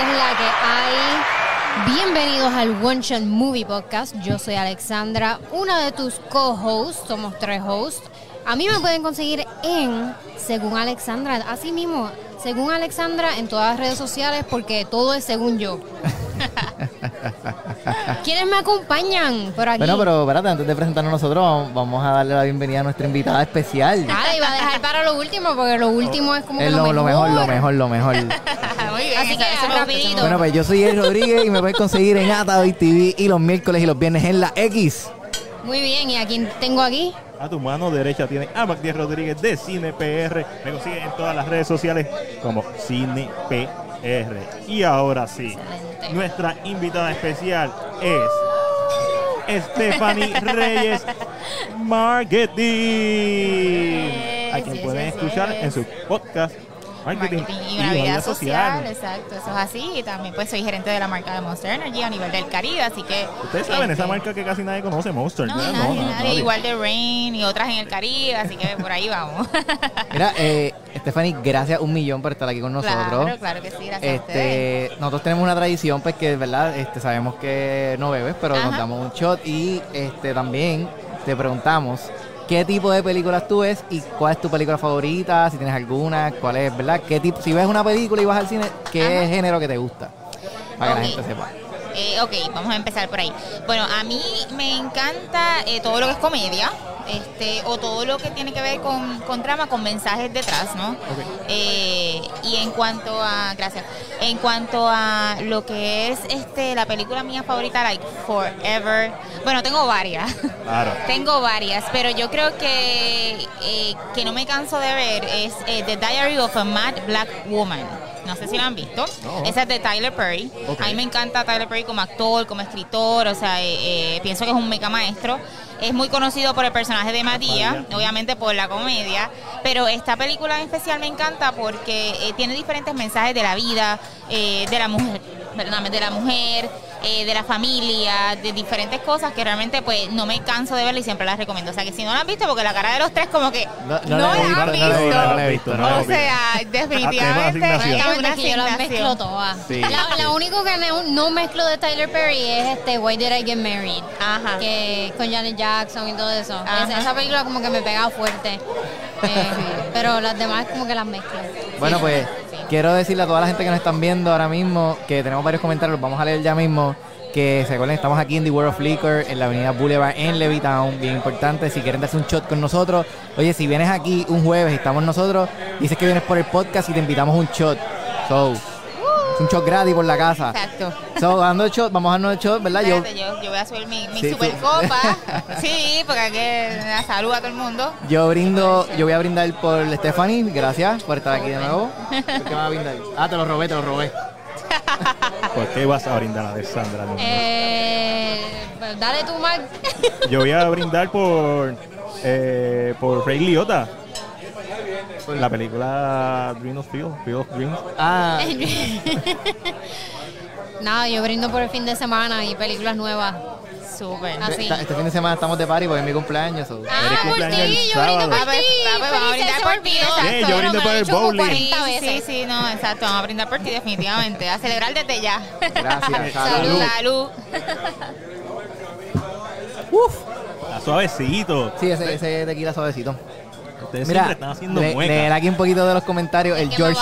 es la que hay. Bienvenidos al One Shot Movie Podcast. Yo soy Alexandra, una de tus co-hosts. Somos tres hosts. A mí me pueden conseguir en Según Alexandra, así mismo, Según Alexandra en todas las redes sociales, porque todo es según yo. ¿Quiénes me acompañan por aquí? Bueno, pero espérate, antes de presentarnos nosotros, vamos- a darle la bienvenida a nuestra invitada especial. Ah, iba a dejar para lo último, porque lo último es como Es que lo, lo mejor, lo mejor, lo mejor. Muy bien, Así eso- que eso rapidito. Bueno, pues yo soy El Rodríguez y me puedes conseguir en Atavi TV y los miércoles y los viernes en la X. Muy bien, ¿y a quién tengo aquí? A tu mano derecha tiene a Macdíaz Rodríguez de Cine PR. Me consigue en todas las redes sociales como Cine PR. Y ahora sí, Excelente. nuestra invitada especial es Stephanie Reyes Marketing. A quien yes, pueden yes, escuchar yes. en su podcast Marketing, Marketing y una vida vida social, exacto, eso es así. Y también pues soy gerente de la marca de Monster Energy a nivel del Caribe, así que... Ustedes saben, este, esa marca que casi nadie conoce, Monster. No, nadie, no, nadie, nadie. igual de Rain y otras en el Caribe, así que por ahí vamos. Mira, eh, Stephanie, gracias un millón por estar aquí con nosotros. Claro, claro que sí, gracias a ustedes. Este, nosotros tenemos una tradición, pues que verdad, este, sabemos que no bebes, pero nos damos un shot y este también te preguntamos qué tipo de películas tú ves y cuál es tu película favorita, si tienes alguna, cuál es, ¿verdad? ¿Qué tipo, si ves una película y vas al cine, qué Ajá. género que te gusta? Para que la Ok. gente sepa. Eh, ok, vamos a empezar por ahí. Bueno, a mí me encanta eh, todo lo que es comedia, este, o todo lo que tiene que ver con, con trama, con mensajes detrás, ¿no? Eh, y en cuanto a, gracias, en cuanto a lo que es este la película mía favorita, like Forever, bueno, tengo varias. Claro. Tengo varias, pero yo creo que eh, que no me canso de ver es eh, The Diary of a Mad Black Woman. No sé si la han visto. No. Esa es de Tyler Perry. A mí me encanta Tyler Perry como actor, como escritor, o sea, eh, eh, pienso que es un mega maestro. Es muy conocido por el personaje de Matías, obviamente por la comedia, pero esta película en especial me encanta porque eh, tiene diferentes mensajes de la vida, eh, de la mujer, perdóname, de la mujer, eh, de la familia, de diferentes cosas que realmente pues no me canso de verla y siempre las recomiendo. O sea que si no la han visto, porque la cara de los tres como que No- no, no la la han visto, no la he visto. visto, no la he visto, no la o sea, definitivamente una que yo las mezclo todas. Sí, la, sí. la único que no, no mezclo de Tyler Perry es este Why Did I Get Married. Ajá. Que con Janet Jackson y todo eso. Esa, esa película como que me pega fuerte. Eh, Pero las demás como que las mezclo. Bueno, Sí, pues. Quiero decirle a toda la gente que nos están viendo ahora mismo que tenemos varios comentarios, los vamos a leer ya mismo. Que se acuerden, estamos aquí en The World of Liquor, en la avenida Boulevard en Levittown, bien importante. Si quieren darse un shot con nosotros, oye, si vienes aquí un jueves y estamos nosotros, dices que vienes por el podcast y te invitamos un shot. So, un shot gratis por la casa. Exacto. So, dando el shot, vamos a darnos el shot, ¿verdad? Yo, Espérate, yo, yo voy a subir mi, mi Sí, super copa. sí, porque hay que la salud a todo el mundo. yo brindo, yo voy a brindar por Stephanie, gracias por estar aquí de nuevo. ¿Por ¿Qué vas a brindar? Ah, te lo robé, te lo robé. ¿Por qué vas a brindar a Alessandra? Eh, pues dale tú, Mac. Yo voy a brindar por eh, por Ray Liotta. La película Dream of Field, Field of Dreams. Ah, Nada, yo brindo por el fin de semana y películas nuevas. Súper. Así. Esta- Este fin de semana estamos de party porque es mi cumpleaños. Ah, Eres por cumpleaños ti, el yo brindo sábado. por Ah, pues, ti. ah, pues, vamos a brindar por ti, olvidó. exacto. Bien, yo brindo me por lo he el hecho como bowling. 40 Sí, sí, sí, no, exacto. Vamos a brindar por ti definitivamente. A celebrar desde ya. Gracias. Salud. Salud. Salud. Está suavecito. Sí, ese, ese tequila suavecito. Ustedes Mira, siempre están haciendo le- muecas. leer aquí un poquito de los comentarios. El ¿Qué me George,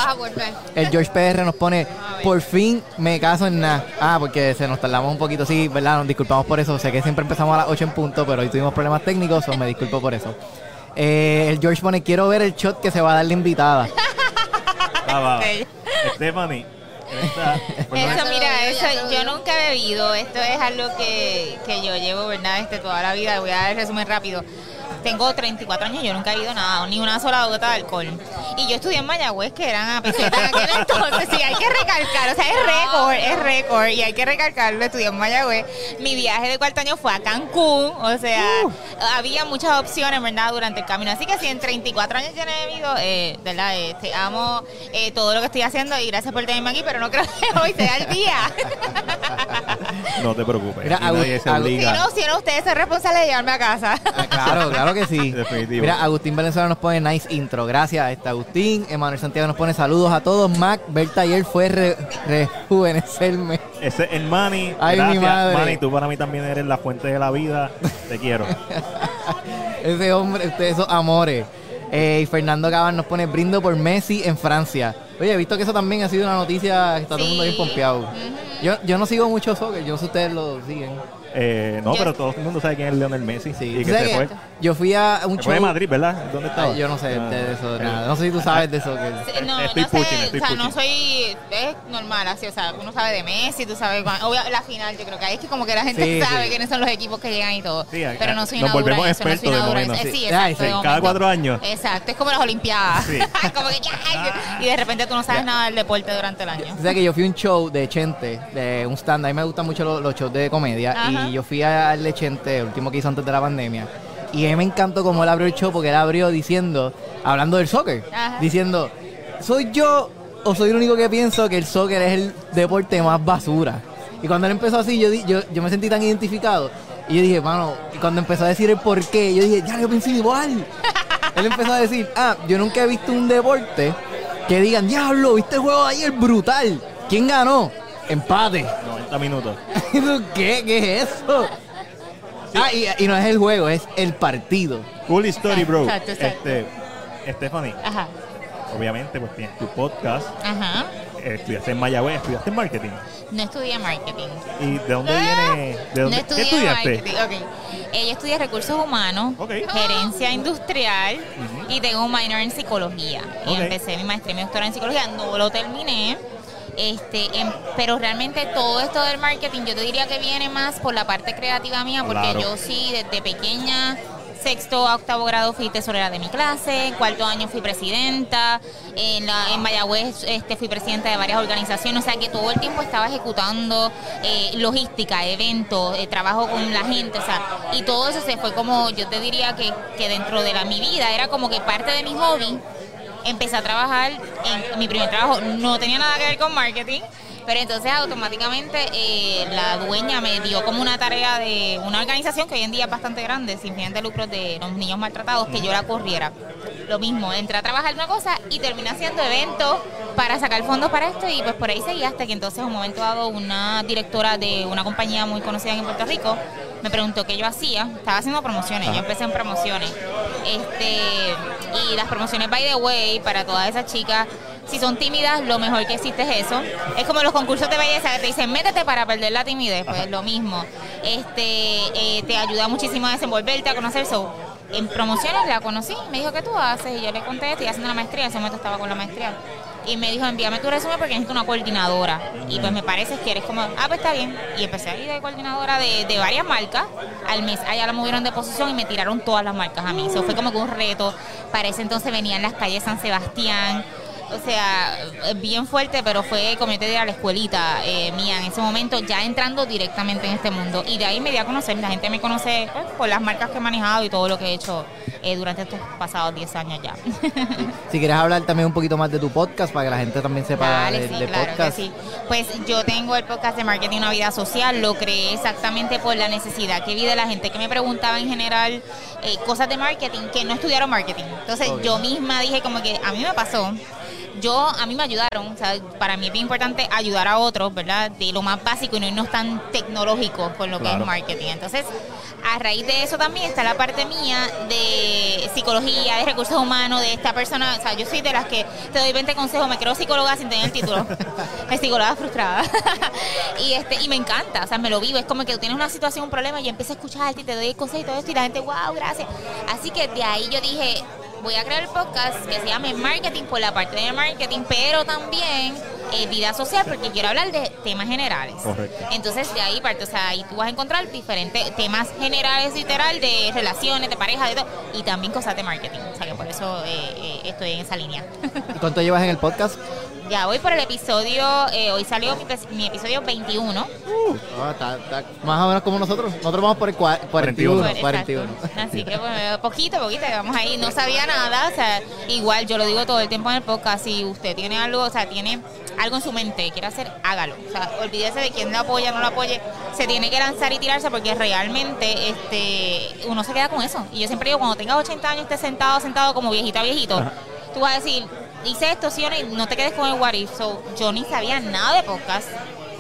el George PR nos pone, por fin me caso en nada. Ah, porque se nos tardamos un poquito. Sí, ¿verdad? Nos disculpamos por eso. Sé que siempre empezamos a las 8 en punto, pero hoy tuvimos problemas técnicos, o me disculpo por eso. Eh, el George pone, quiero ver el shot que se va a dar la invitada. Ah, va. Stephanie. esta- pues Eso, mira, eso, yo nunca he bebido. Esto es algo que, que yo llevo, ¿verdad? Este, toda la vida. Voy a dar el resumen rápido. Tengo 34 años, yo nunca he bebido nada, ni una sola gota de alcohol. Y yo estudié en Mayagüez, que eran a peseta en aquel entonces. Sí, hay que recalcar, o sea, es récord, es récord, y hay que recalcarlo. Estudié en Mayagüez. Mi viaje de cuarto año fue a Cancún, o sea, había muchas opciones, ¿verdad?, durante el camino. Así que si en 34 años he bebido, eh, ¿verdad? Este, amo eh, todo lo que estoy haciendo y gracias por tenerme aquí, pero no creo que hoy sea el día. No te preocupes. Mira, aquí Agus- nadie se Agus- si no, si no, ustedes son responsables de llevarme a casa. Ah, claro, claro que sí. Definitivo. Mira, Agustín Valenzuela nos pone nice intro. Gracias, este, Agustín. Agustín. Emanuel Santiago nos pone saludos a todos. Mac, Berta ayer fue re- rejuvenecerme. Ese es el Manny. Ay, mi Gracias, madre. Manny. Tú para mí también eres la fuente de la vida. Te quiero. Ese hombre, ustedes esos amores. Eh, y Fernando Cabal nos pone brindo por Messi en Francia. Oye, he visto que eso también ha sido una noticia que está todo el mundo bien pompeado. Yo, yo no sigo mucho soccer, yo no sé si ustedes lo siguen. Eh, no, pero todo el mundo sabe quién es Lionel Messi. Sí, y ¿tú que se fue. que yo fui a un Se show. fue de Madrid, ¿verdad? ¿Dónde estaba? Ay, yo no sé Ah, de eso, eh, nada. No sé si tú sabes de soccer. Sí, No, Estoy no sé, pushing, estoy o sea, no soy, es normal así, o sea, uno sabe de Messi, tú sabes, obvio, la final yo creo que ahí es que como que la gente Sí, sabe sí. quiénes son los equipos que llegan y todo, pero no soy nos volvemos eso, no soy expertos de momento. eso. Sí, Sí. exacto, de cada cuatro años. Exacto, es como las olimpiadas, Sí. como que ya, y de repente tú no sabes nada del deporte durante el año. O sea que yo fui a un show de Chente, de un stand. A mí me gustan mucho los, los shows de comedia. Ajá. Yo fui al de Chente, el último que hizo antes de la pandemia. Y a mí me encantó cómo él abrió el show porque él abrió diciendo, hablando del soccer, Ajá. diciendo, ¿soy yo o soy el único que pienso que el soccer es el deporte más basura? Y cuando él empezó así, yo, di- yo, yo me sentí tan identificado. Y yo dije, mano, y cuando empezó a decir el por qué, yo dije, ya, yo pensé igual. él empezó a decir, ah, yo nunca he visto un deporte que digan, diablo, ¿viste el juego de ayer? Brutal. ¿Quién ganó? Empate. 90 minutos. ¿Y tú, ¿Qué? ¿Qué es eso? Ah, y, y no es el juego, es el partido. Cool story, bro. Exacto, exacto. Este, Stephanie, Ajá, obviamente, pues tienes tu podcast. ajá, estudiaste en Mayagüez, estudiaste en marketing. no estudié marketing. ¿Y de dónde viene? ¿De dónde, No ¿Qué estudié estudiaste? marketing. ok. Eh, yo estudié recursos humanos, gerencia industrial Ujú. y tengo un minor en psicología. Y empecé mi maestría y mi doctorado en psicología. No lo terminé. Este, em- pero realmente todo esto del marketing yo te diría que viene más por la parte creativa mía porque Claro. yo sí desde pequeña sexto a octavo grado fui tesorera de mi clase, cuarto año fui presidenta, en, la, en Mayagüez este, fui presidenta de varias organizaciones, o sea que todo el tiempo estaba ejecutando eh, logística, eventos, eh, trabajo con la gente, o sea, y todo eso se fue como, yo te diría que, que dentro de la, mi vida era como que parte de mi hobby, empecé a trabajar en mi primer trabajo, no tenía nada que ver con marketing, pero entonces automáticamente eh, la dueña me dio como una tarea de una organización que hoy en día es bastante grande, sin fines de lucro de los niños maltratados, que yo la corriera. Lo mismo, entré a trabajar una cosa y terminé haciendo eventos para sacar fondos para esto y pues por ahí seguí hasta que entonces en un momento dado una directora de una compañía muy conocida en Puerto Rico me preguntó qué yo hacía. Estaba haciendo promociones, yo empecé en promociones. Este, y las promociones by the way, para todas esas chicas, si son tímidas, lo mejor que existe es eso. Es como los concursos de belleza que te dicen, métete para perder la timidez, pues lo mismo. Este, eh, te ayuda muchísimo a desenvolverte, a conocer eso. En promociones la conocí, me dijo, ¿qué tú haces? Y yo le conté, estoy haciendo la maestría, en ese momento estaba con la maestría. Y me dijo, envíame tu resumen porque necesito una coordinadora. Y pues me parece que eres como, ah, pues está bien. Y empecé a ir de coordinadora de, de varias marcas. Al mes allá la movieron de posición y me tiraron todas las marcas a mí. Eso fue como que un reto. Para ese entonces venía en las calles San Sebastián. O sea, bien fuerte, pero fue como yo te diría, la escuelita eh, mía en ese momento, ya entrando directamente en este mundo. Y de ahí me di a conocer, la gente me conoce pues, por las marcas que he manejado y todo lo que he hecho eh, durante estos pasados 10 años ya. Si quieres hablar también un poquito más de tu podcast para que la gente también sepa Dale, de, sí, de claro podcast. que sí. Pues yo tengo el podcast de Marketing Una Vida Social, lo creé exactamente por la necesidad que vi de la gente que me preguntaba en general eh, cosas de marketing que no estudiaron marketing. Entonces yo misma dije como que a mí me pasó. Yo, a mí me ayudaron, o sea, para mí es bien importante ayudar a otros, ¿verdad? De lo más básico y no irnos tan tecnológicos con lo que es marketing. Entonces, a raíz de eso también está la parte mía de psicología, de recursos humanos, de esta persona. O sea, yo soy de las que te doy 20 consejos, me creo psicóloga sin tener el título. es psicóloga frustrada. y este y me encanta, o sea, me lo vivo. Es como que tú tienes una situación, un problema y empiezo a escucharte y te doy consejos y todo esto y la gente, wow, gracias. Así que de ahí yo dije, voy a crear el podcast que se llame Marketing por la parte de marketing, pero también eh, vida social porque quiero hablar de temas generales. Correcto. Entonces de ahí parte, o sea, ahí tú vas a encontrar diferentes temas generales literal de relaciones, de pareja, de todo, y también cosas de marketing. O sea que por eso eh, eh, estoy en esa línea. ¿Y cuánto llevas en el podcast? Ya voy por el episodio, eh, hoy salió mi, mi episodio 21. Ah, está- está más o menos como nosotros. Nosotros vamos por el cua- 41. Pues, 41. exacto. Así que pues, poquito, poquito, vamos ahí. No sabía nada, o sea, igual yo lo digo todo el tiempo en el podcast, si usted tiene algo, o sea, tiene algo en su mente, quiere hacer, hágalo. O sea, olvídese de quién lo apoya, no lo apoye, se tiene que lanzar y tirarse porque realmente este uno se queda con eso. Y yo siempre digo, cuando tengas 80 años, estés sentado, sentado como viejita, viejito. Tú vas a decir, hice esto, sí no te quedes con el what if. So, yo ni sabía nada de podcast,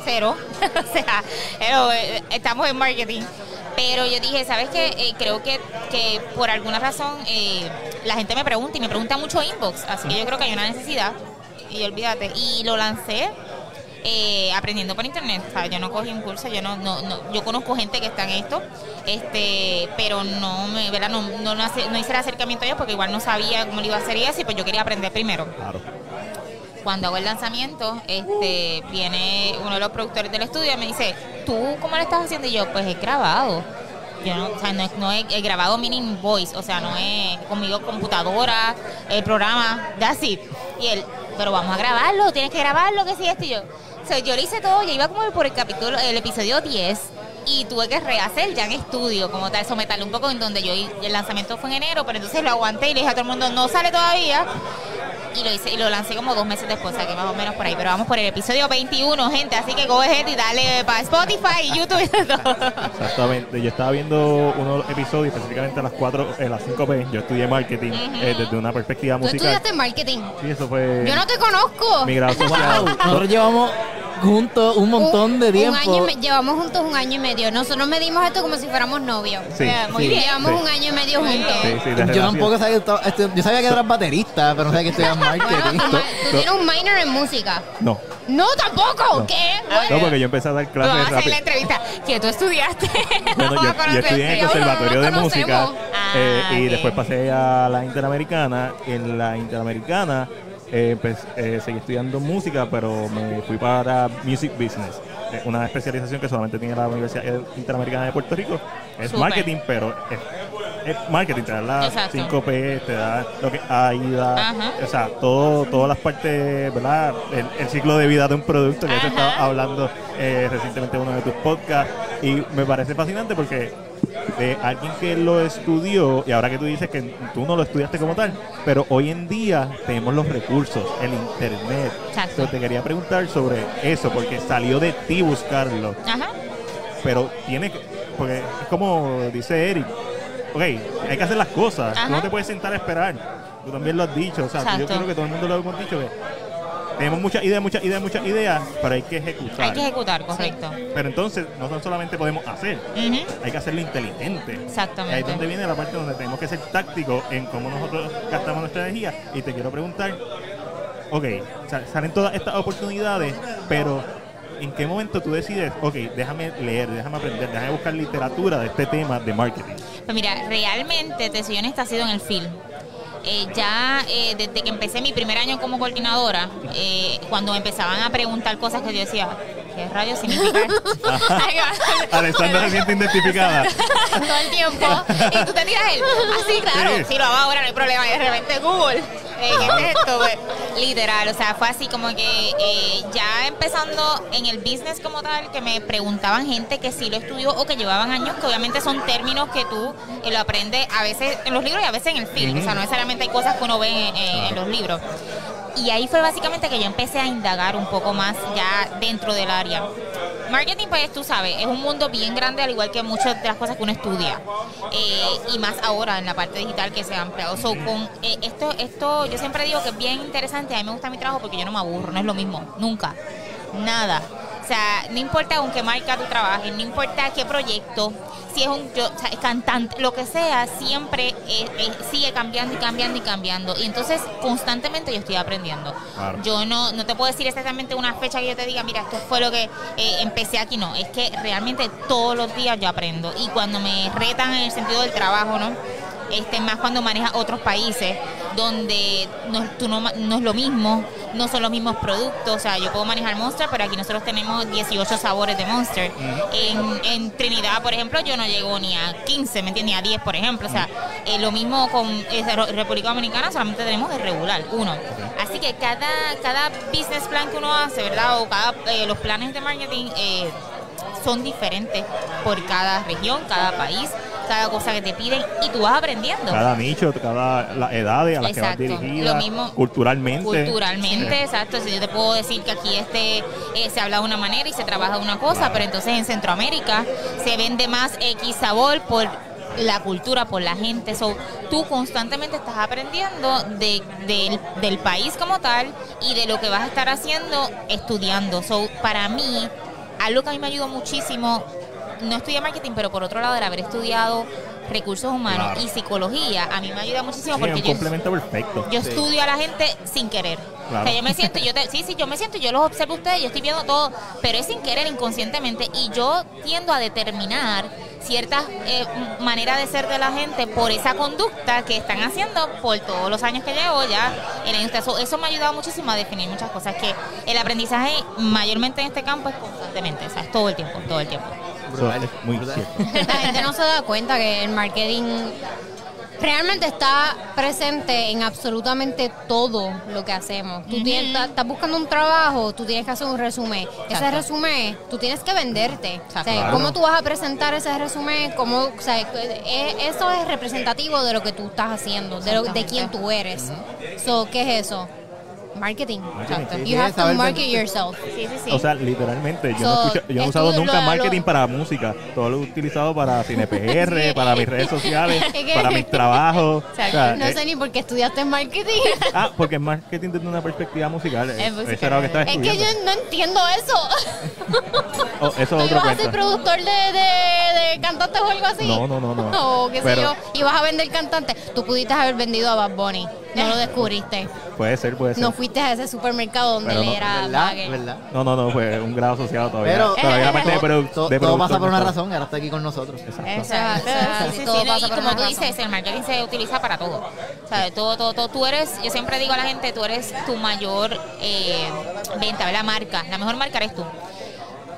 cero. o sea, pero, eh, estamos en marketing. Pero yo dije, ¿sabes qué? Eh, creo que, que por alguna razón eh, la gente me pregunta y me pregunta mucho inbox, así que yo creo que hay una necesidad. Y olvídate. Y lo lancé eh, aprendiendo por internet. O sea, yo no cogí un curso, yo no, no, no- yo conozco gente que está en esto, este, pero no me, ¿verdad? No, no, no hice el acercamiento a ellos porque igual no sabía cómo lo iba a hacer y así, pues yo quería aprender primero. Claro. Cuando hago el lanzamiento, este, viene uno de los productores del estudio y me dice, ¿tú cómo lo estás haciendo? Y yo, pues he grabado. Yo no, o sea, no, es- no he, he grabado mini voice, o sea, no es conmigo computadora, el programa, that's it. Y él, pero vamos a grabarlo, tienes que grabarlo, que sí, esto y yo. Yo lo hice todo, yo iba como por el capítulo, el episodio 10 y tuve que rehacer ya en estudio, como tal, someterle un poco en donde yo, el lanzamiento fue en enero, pero entonces lo aguanté y le dije a todo el mundo, no sale todavía. Y lo hice y lo lancé como dos meses después, o sea que más o menos por ahí. Pero vamos por el episodio 21, gente. Así que go ahead y dale para Spotify y YouTube y todo. Exactamente. Yo estaba viendo unos episodios, específicamente a las 4, eh, las 5P. Yo estudié marketing eh, desde una perspectiva Tú musical. estudiaste marketing. Sí, eso fue Yo no te conozco. mi grado social. Nosotros llevamos juntos un montón de tiempo. Un año y me- llevamos juntos un año y medio. Nosotros medimos esto como si fuéramos novios. Sí, Yeah, muy sí, bien. Llevamos sí. un año y medio juntos. Sí, sí, de Yo tampoco sabía que yo sabía que eras baterista, pero no sabía que estudiabas Bueno, marketing. tú, ma- tú tienes un minor en música. No, No, tampoco. No. ¿Qué? no, porque yo empecé a dar Vamos clases a hacer la entrevista. Que tú estudiaste. Bueno, Vamos yo, yo estudié en el bueno, Conservatorio no de Música eh, Ah, y ok. después pasé a la Interamericana. En la Interamericana eh, pues, eh, seguí estudiando música, pero me fui para Music Business, eh, una especialización que solamente tiene la Universidad Interamericana de Puerto Rico. Es marketing, pero es, es marketing, te da las Exacto. 5P, te da lo que AIDA, Ajá. o sea, todo, todas las partes, ¿verdad? El, el ciclo de vida de un producto, que Ajá. estaba hablando eh, recientemente en uno de tus podcasts, y me parece fascinante porque de alguien que lo estudió, y ahora que tú dices que tú no lo estudiaste como tal, pero hoy en día tenemos los recursos, el internet. Exacto. Entonces, te quería preguntar sobre eso, porque salió de ti buscarlo, Ajá. pero tiene que, porque es como dice Eric, ok, hay que hacer las cosas, tú no te puedes sentar a esperar, tú también lo has dicho, o sea, yo creo que todo el mundo lo hemos dicho, que tenemos muchas ideas, muchas ideas, muchas ideas, pero hay que ejecutar. Hay que ejecutar, correcto. Pero entonces, no solamente podemos hacer, hay que hacerlo inteligente. Exactamente. Ahí es donde viene la parte donde tenemos que ser tácticos en cómo nosotros gastamos nuestra energía. Y te quiero preguntar, ok, sa- salen todas estas oportunidades, pero ¿en qué momento tú decides, ok, déjame leer, déjame aprender, déjame buscar literatura de este tema de marketing? Pues mira, realmente, te soy honesta, ha sido en el film. Eh, ya eh, desde que empecé mi primer año como coordinadora, eh, cuando me empezaban a preguntar cosas que yo decía, ¿qué rayos significa esto? Alexandra se siente identificada. todo el tiempo. Y tú te tiras el, así, claro, Sí. si lo hago ahora no hay problema. Y de repente Google, ¿qué es esto? Pues, literal, o sea, fue así como que ya empezando en el business como tal, que me preguntaban gente que sí lo estudió o que llevaban años, que obviamente son términos que tú lo aprendes a veces en los libros y a veces en el film. O sea, no necesariamente hay cosas que uno ve en, en- en los libros. Y ahí fue básicamente que yo empecé a indagar un poco más ya dentro del área. Marketing, pues tú sabes, es un mundo bien grande, al igual que muchas de las cosas que uno estudia. Eh, y más ahora en la parte digital que se ha ampliado. So, con eh, esto, esto, yo siempre digo que es bien interesante. A mí me gusta mi trabajo porque yo no me aburro, no es lo mismo, nunca. Nada. O sea, no importa con qué marca tú trabajes, no importa qué proyecto, si es un yo- o sea, cantante, lo que sea, siempre eh, eh, sigue cambiando y cambiando y cambiando. Y entonces constantemente yo estoy aprendiendo. Claro. Yo no, no te puedo decir exactamente una fecha que yo te diga, mira, esto fue lo que eh, empecé aquí, no. Es que realmente todos los días yo aprendo. Y cuando me retan en el sentido del trabajo, ¿no? Este, más cuando manejas otros países donde no, tú no, no es lo mismo, no son los mismos productos. O sea, yo puedo manejar Monster, pero aquí nosotros tenemos 18 sabores de Monster. en, en Trinidad, por ejemplo, yo no llego ni a 15, ¿me entiendes? Ni a 10, por ejemplo. O sea, eh, lo mismo con eh, República Dominicana, solamente tenemos el regular, uno. Así que cada, cada business plan que uno hace, ¿verdad? O cada, eh, los planes de marketing eh, son diferentes por cada región, cada país, cada cosa que te piden y tú vas aprendiendo. Cada nicho, cada las edades a las Exacto. que vas dirigida, Lo mismo culturalmente. Culturalmente, Sí. exacto. Si yo te puedo decir que aquí este eh, se habla de una manera y se trabaja de una cosa, pero entonces en Centroamérica se vende más X sabor por la cultura, por la gente. So, tú constantemente estás aprendiendo de, del, del país como tal y de lo que vas a estar haciendo estudiando. So, para mí, algo que a mí me ayudó muchísimo, no estudié marketing, pero por otro lado, el haber estudiado recursos humanos Claro. y psicología, a mí me ayuda muchísimo Sí, porque un yo, complemento perfecto. yo estudio a la gente sin querer. Claro. O sea, yo me siento, yo te- sí, sí, yo me siento, yo los observo a ustedes, yo estoy viendo todo, pero es sin querer, inconscientemente, y yo tiendo a determinar ciertas eh, maneras de ser de la gente por esa conducta que están haciendo por todos los años que llevo ya en la industria. So, eso me ha ayudado muchísimo a definir muchas cosas, que el aprendizaje mayormente en este campo es constantemente, o sea, es todo el tiempo, todo el tiempo. Eso es muy Brutal. cierto. La gente no se da cuenta que el marketing realmente está presente en absolutamente todo lo que hacemos. Tú tienes- estás buscando un trabajo, tú tienes que hacer un resumen. Ese resumen, tú tienes que venderte. Exacto. O sea, Claro. ¿Cómo tú vas a presentar ese resumen? ¿Cómo, o sea, eso es representativo de lo que tú estás haciendo, de, lo, de quién tú eres. So, ¿Qué es eso? Marketing. Exacto. Sí, You have to market vender. yourself. Sí, sí, sí. O sea, literalmente, yo, So, no, escucho- yo no he usado nunca lo- marketing lo- para música. Todo lo he utilizado para CinePR, Sí. para mis redes sociales, para mis trabajos. O sea, No eh, sé ni por qué estudiaste marketing. Ah, porque marketing desde una perspectiva musical. Es musical. Eso era lo que estaba Es que yo no entiendo eso. Oh, eso es ¿Tú otro ibas a ser productor de, de, de cantantes o algo así? No, no, no, no. O qué Pero- sé yo. Ibas a vender cantantes. Tú pudiste haber vendido a Bad Bunny. No lo descubriste. Puede ser, puede ser. No fuiste a ese supermercado donde Pero no, era ¿Verdad? ¿Verdad? No, no, no, fue un grado asociado todavía. Pero- todavía la parte de, todo, produ- todo- de todo pasa por una razón y ahora está aquí con nosotros. Exacto. Exacto, Exacto, sí, sí, todo sí, pasa y por como tú razón. dices, el marketing se utiliza para todo. O sea, todo, todo, todo. Tú eres, yo siempre digo a la gente, tú eres tu mayor eh, venta, la marca. La mejor marca eres tú.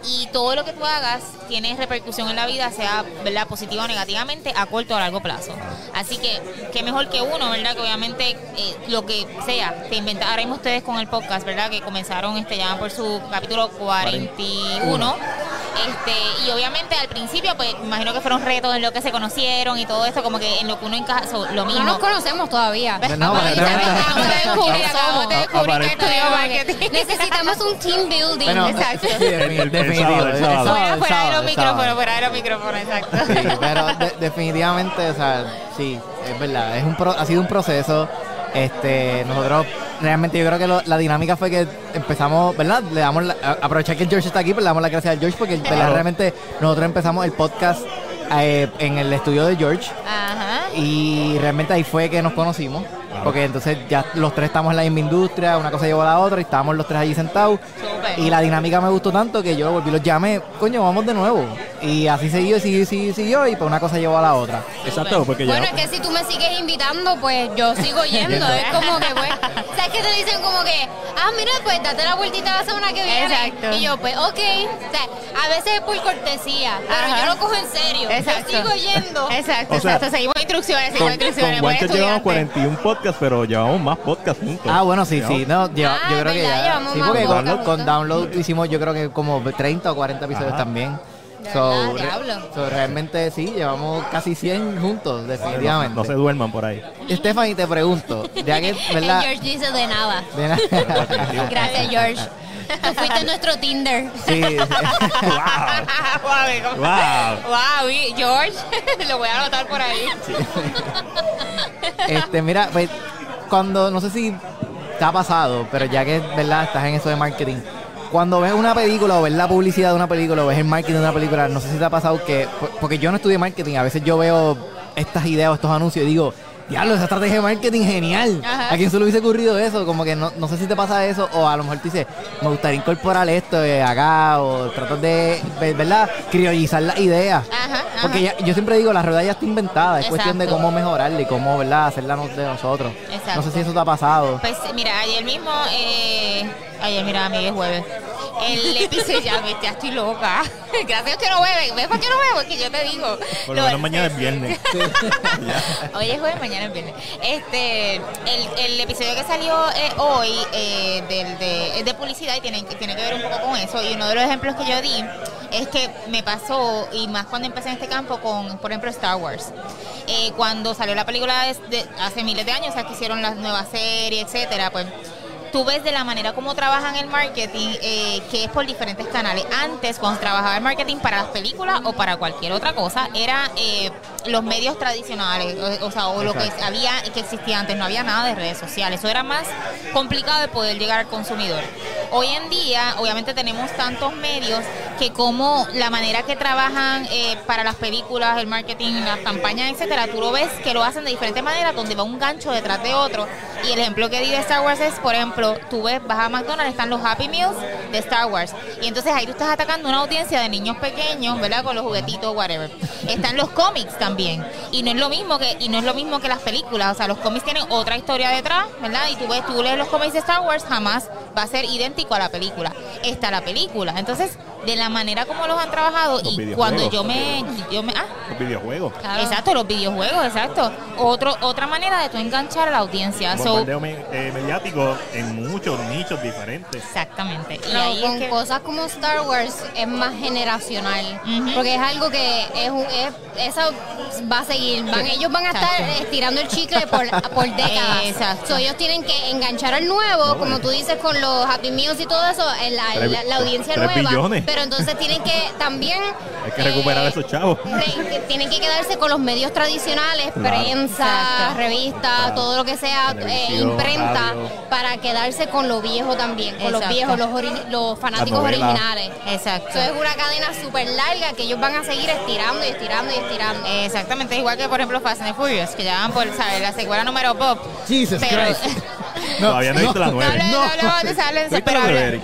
Y todo lo que tú hagas tiene repercusión en la vida, sea ¿verdad? positiva o negativamente, a corto o a largo plazo. Así que, qué mejor que uno, ¿verdad? Que obviamente eh, lo que sea, te inventa. Ahora mismo ustedes con el podcast, ¿verdad? Que comenzaron, este, ya por su capítulo 41. Este, y obviamente al principio, pues imagino que fueron retos en lo que se conocieron y todo esto, como que en lo que uno encaja, so, lo mismo. No nos conocemos todavía. No. Necesitamos un team building. Bueno, Exacto. sí, defini- El- el definitivo. sábado, el el sábado. sábado, Fuera, el fuera de sábado, los el sábado. micrófonos, fuera de los micrófonos, exacto. Sí, pero de- definitivamente, o sea, sí, es verdad, es un pro- ha sido un proceso. Este, nosotros realmente yo creo que lo- la dinámica fue que empezamos, ¿verdad? Le damos la- aprovechar que el George está aquí, pues le damos la gracias al George porque realmente nosotros empezamos el podcast eh, en el estudio de George Ajá. y realmente ahí fue que nos conocimos. Porque entonces ya los tres estamos en la misma industria, una cosa llevó a la otra y estábamos los tres allí sentados. Y la dinámica me gustó tanto que yo lo volví y los llamé, coño, vamos de nuevo. Y así siguió, y siguió, y siguió, y siguió, y pues una cosa llevó a la otra. Exacto, porque ya. Bueno, es que si tú me sigues invitando, pues yo sigo yendo. es como que, pues, ¿sabes que te dicen como que, ah, mira, pues date la vueltita la semana que viene? Exacto. Y yo, pues, ok. O sea, a veces es por cortesía, pero Ajá. yo lo cojo en serio. Exacto. Yo sigo yendo. Exacto, O sea, exacto. Seguimos instrucciones, seguimos Con, instrucciones. con llevamos estudiante. 41 podcasts, pero llevamos más podcasts juntos. Ah, bueno, sí, sí. No, lleva- Ah, yo creo que verdad, ya. llevamos Sí, más porque con, con juntos. Download hicimos yo creo que como 30 o 40 episodios Ajá. también. De So, verdad, re- diablo. so, realmente sí, llevamos casi 100 juntos, no, definitivamente. no se duerman por ahí. Stephanie, te pregunto, ya que, ¿verdad? George dice de nada. De nada. Gracias, George. Tú fuiste nuestro Tinder. sí, sí. wow, ¡Wow! wow, y George, lo voy a anotar por ahí. Este, mira, pues, cuando, no sé si te ha pasado, pero ya que, ¿verdad? Estás en eso de marketing. Cuando ves una película o ves la publicidad de una película o ves el marketing de una película, no sé si te ha pasado que, por- porque yo no estudié marketing, a veces yo veo estas ideas o estos anuncios y digo, diablo, esa estrategia de marketing genial. Ajá. ¿A quién se le hubiese ocurrido eso? Como que no, no sé si te pasa eso o a lo mejor tú dices, me gustaría incorporar esto de acá o tratar de, ve- ¿verdad? Criollizar las ideas. Ajá, ajá. Porque ya- yo siempre digo, la rueda ya está inventada, es cuestión de cómo mejorarla y cómo, ¿verdad? Hacerla de nosotros. Exacto. No sé si eso te ha pasado. Pues mira, ayer mismo, eh, ayer mira, mi es jueves. El episodio, ya, me- ya estoy loca. Gracias que no bebe. ¿Ves por qué no bebo? Que yo te digo. Por lo menos mañana es viernes. Hoy es jueves, mañana es viernes. Este, el, el episodio que salió eh, hoy eh, del, de, es de publicidad y tiene, tiene que ver un poco con eso. Y uno de los ejemplos que yo di es que me pasó, y más cuando empecé en este campo, con, por ejemplo, Star Wars. Eh, cuando salió la película de- de- hace miles de años, o sea, que hicieron la nueva serie, etcétera, pues tú ves de la manera como trabajan el marketing, eh, que es por diferentes canales. Antes, cuando trabajaba el marketing para las películas o para cualquier otra cosa, era eh, los medios tradicionales, o, o sea, o lo que había y que existía antes. No había nada de redes sociales. Eso era más complicado de poder llegar al consumidor. Hoy en día, obviamente, tenemos tantos medios que como la manera que trabajan eh, para las películas, el marketing, las campañas, etcétera, tú lo ves que lo hacen de diferentes maneras, donde va un gancho detrás de otro. Y el ejemplo que di de Star Wars es, por ejemplo, tú ves, vas a McDonald's, están los Happy Meals de Star Wars. Y entonces ahí tú estás atacando una audiencia de niños pequeños, ¿verdad? Con los juguetitos, whatever. Están los cómics también. Y no es lo mismo que, y no es lo mismo que las películas. O sea, los cómics tienen otra historia detrás, ¿verdad? Y tú ves, tú lees los cómics de Star Wars, jamás va a ser idéntico a la película. Está la película. Entonces, de la manera como los han trabajado Los y cuando yo me, yo me, ah, Los videojuegos. Claro. Exacto, los videojuegos, exacto. Otro, otra manera de tú enganchar a la audiencia. So, Bombardeo me- eh, mediático en muchos nichos diferentes. exactamente. Y No, ahí con es que, cosas como Star Wars es más generacional. Porque es algo que es, un- es- eso va a seguir. Van, ellos van a estar Exacto. estirando el chicle por, por décadas. Exacto. So, ellos tienen que enganchar al nuevo, como tú dices, con los Happy Meals y todo eso, en la, Tres- la- la audiencia tres nueva. billones. Pero entonces tienen que también. Hay que recuperar eh, esos chavos. re- tienen que quedarse con los medios tradicionales, Claro. prensa, Exacto. revistas, Claro. todo lo que sea, eh, imprenta, radio. para quedarse con lo viejo también, con los viejos, los, ori- los fanáticos originales. exacto. Eso es una cadena súper larga que ellos van a seguir estirando y estirando y estirando. Exactamente, igual que por ejemplo Fast and Furious, que ya van por ¿sabes? la secuela número pop. Jesus Pero- Christ. Todavía no he visto la No hablemos no hablemos de esa, ¿Viste la nueve, Eric?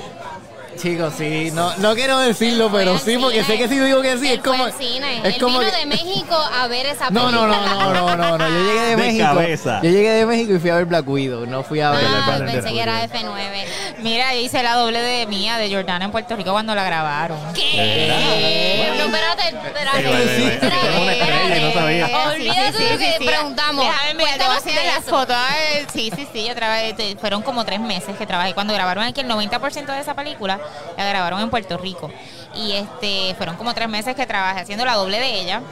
Chicos, sí, no, no quiero decirlo, pero sí, porque sé que si digo que sí, es como. Es como de México a ver esa No, no, no, no, no, no, no. Yo llegué de, De México. cabeza. Yo llegué de México y fui a ver Black Widow. No fui a ver. Ah, pensé que era F9. Mira, hice la doble de mía de Jordana en Puerto Rico cuando la grabaron. ¿Qué? No, espérate, espérate. ey, ey, ey, espérate, que era una estrella y no sabía. espérate. Olvídate de lo que preguntamos. Cuéntanos de las fotos. Sí, sí, sí, yo trabajé, fueron como tres meses que trabajé. Cuando grabaron aquí, el 90% de esa película la grabaron en Puerto Rico. Y este fueron como tres meses que trabajé haciendo la doble de ella.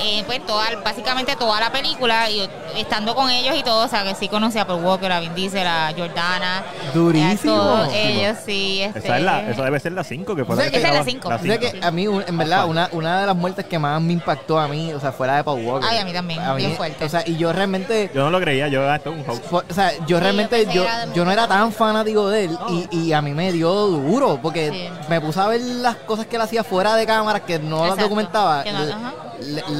Eh, pues toda, básicamente toda la película y estando con ellos y todo, o sea que sí conocí a Paul Walker, a Vin Diesel, a Jordana. Durísimo. a todos ellos sí. Este, Esa, es la, esa debe ser la 5 que fue O sea la que- Esa es la grabaron. cinco. La O sea cinco. que a mí, en verdad, una, una de las muertes que más me impactó a mí, o sea, fuera de Paul Walker. Ay, a mí también, bien fuerte. O sea, y yo realmente. Yo no lo creía, yo ah, es un hoax. o sea, yo realmente, yo, era yo no era tan fanático de él y, y a mí me dio duro porque Sí. me puse a ver las cosas que él hacía fuera de cámaras que no las documentaba. Que no-.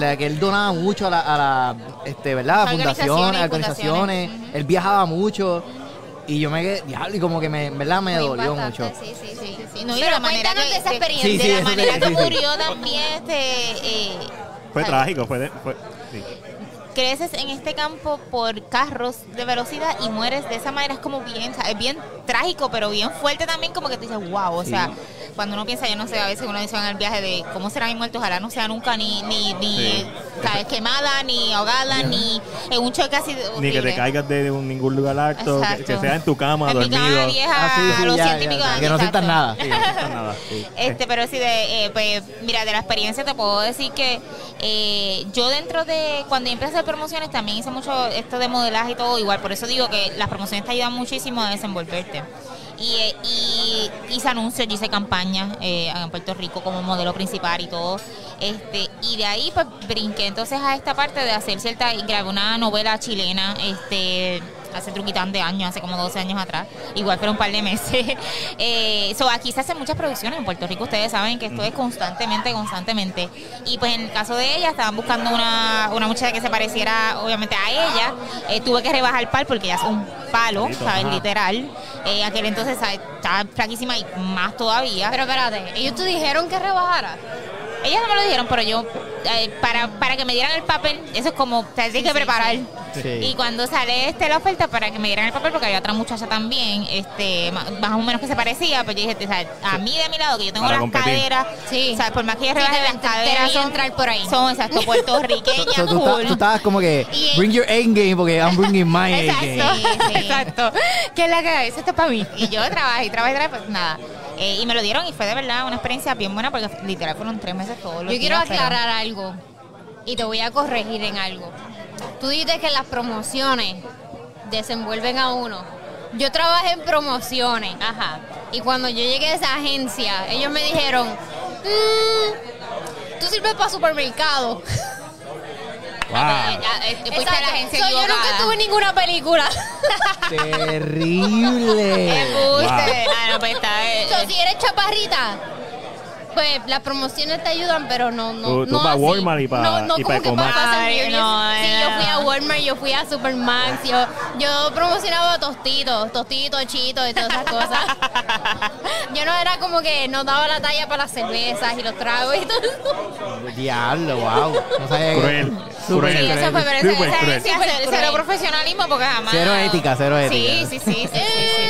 La, que él donaba mucho a la, a la este, ¿verdad? fundaciones, Organizaciones, organizaciones. fundaciones. Él viajaba mucho y yo me quedé, diablo, y como que me, en verdad me Muy dolió mucho. Sí, sí, sí. Sí, no, y la manera que, de esa experiencia. Sí, sí, de la manera que sí. murió también este eh, Fue ¿sabes? trágico, fue, de- fue sí. creces en este campo por carros de velocidad y mueres de esa manera es como bien, es bien trágico, pero bien fuerte también, como que tú dices, wow, o Sí. sea, cuando uno piensa, yo no sé, a veces uno dice en el viaje de cómo será mi muerte, ojalá no sea nunca ni, ni, ni Sí. ¿sabes? quemada, ni ahogada, ni en un choque así de Ni que te horrible. caigas de un- ningún lugar alto, que, sea en tu cama, En mi cama dormido. vieja Ah, sí, sí, a los ya, ciento y ya, pico ya, años, que no sientas exacto. nada. Sí, no pasa nada. sí. Este, pero sí, de, eh, pues, mira, de la experiencia te puedo decir que eh, yo dentro de, cuando empecé a hacer promociones, también hice mucho esto de modelaje y todo, igual, por eso digo que las promociones te ayudan muchísimo a desenvolverte. Y, y hice anuncios, yo hice campañas eh, en Puerto Rico como modelo principal y todo. Este, y de ahí pues brinqué entonces a esta parte de hacer cierta, grabé una novela chilena, este, hace truquitán de años, hace como 12 años atrás, igual fueron un par de meses. eh, so, aquí se hacen muchas producciones en Puerto Rico, ustedes saben que esto es constantemente, constantemente. Y pues en el caso de ella, estaban buscando una, una muchacha que se pareciera obviamente a ella, Eh, tuve que rebajar el par porque ella es un palo, ¿sabes? ajá. Literal. Eh, aquel entonces ¿sabes? estaba flaquísima y más todavía. Pero espérate, ellos te dijeron que rebajara. Ellas no me lo dijeron, pero yo, eh, para, para que me dieran el papel, eso es como, te tienes que preparar. Sí. Y cuando sale este la oferta para que me dieran el papel, porque había otra muchacha también, este, más o menos que se parecía, pues yo dije, o sea, a mí de mi lado, que yo tengo Para las competir. caderas, Sí. o sea, por más que yo rebaje las caderas, son, entrar por ahí. son exacto, puertorriqueñas, So, tú, estabas como que, Y- bring your A game porque I'm bringing my A Exacto, game. Sí, sí. exacto. ¿Qué es la que Eso está para mí. Y yo trabajé, trabajé, trabajé, pues nada. Eh, y me lo dieron y fue de verdad una experiencia bien buena porque literal fueron tres meses todos los Yo quiero pero- aclarar algo y te voy a corregir en algo. Tú dices que las promociones desenvuelven a uno. yo trabajé en promociones. Ajá. Y cuando yo llegué a esa agencia, ellos me dijeron, "Mm, tú sirves para supermercado. Wow. ya, eh, fuiste a la Exacto. agencia So, yo nunca tuve ninguna película. Terrible. Embuste. Ah, no, pues está. eh, So, si eres chaparrita, pues las promociones te ayudan, pero no, no, Tú- tú no pa' así. Walmart y pa- no, no y como pa' que pa' Ecomax. Fast and Ay, no, sí, yo fui a Walmart, yo fui a Supermax, yo, yo promocionaba tostitos, tostitos, chitos y todas esas cosas. yo no era como que no daba la talla para las cervezas y los tragos y todo eso. Diablo, wow. No sabía- Cruel. Cruel. Sí, eso fue, pero Súper cero, cruel. cero profesionalismo porque jamás. Cero ética, cero ética. Sí, sí, sí, sí, sí, sí,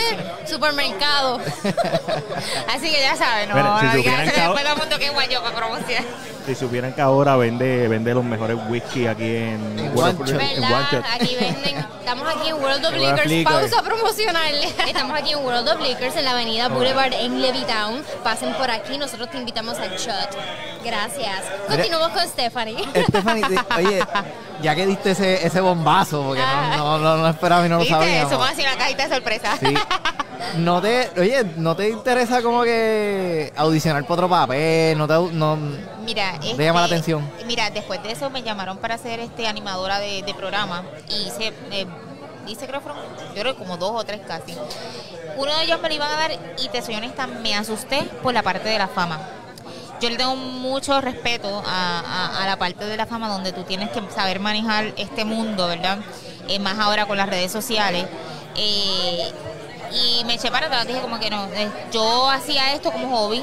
sí. Eh, supermercado. Así que ya saben, no, Mira, si supieran que después todo el mundo que guayo para promocionar. Si supieran que ahora vende, vende los mejores whisky aquí en, En World One of- Shot. en ¿Verdad? One Shot. Aquí venden. Estamos aquí en World of Liquors. Liquor. Pausa promocional. Estamos aquí en World of Liquors en la avenida Boulevard en Levittown. Pasen por aquí. Nosotros te invitamos al shot. Gracias. Continuamos con Stephanie. Stephanie, te- oye, ya que diste ese, ese bombazo, porque no, no, no, no esperaba y no lo ¿Viste? sabíamos. Somos así una cajita de sorpresa. Sí. No te, oye, ¿no te interesa como que audicionar para otro papel? ¿No te, no, Mira, este, ¿Te llama la atención? Mira, después de eso me llamaron para ser este animadora de, de programa y hice, eh, hice creo que fueron, yo creo como dos o tres casi. Uno de ellos me lo iban a dar y te soy honesta, me asusté por la parte de la fama. Yo le tengo mucho respeto a, a- a la parte de la fama donde tú tienes que saber manejar este mundo, ¿verdad? Eh, más ahora con las redes sociales. Eh, y me eché para atrás, dije como que no, eh, yo hacía esto como hobby,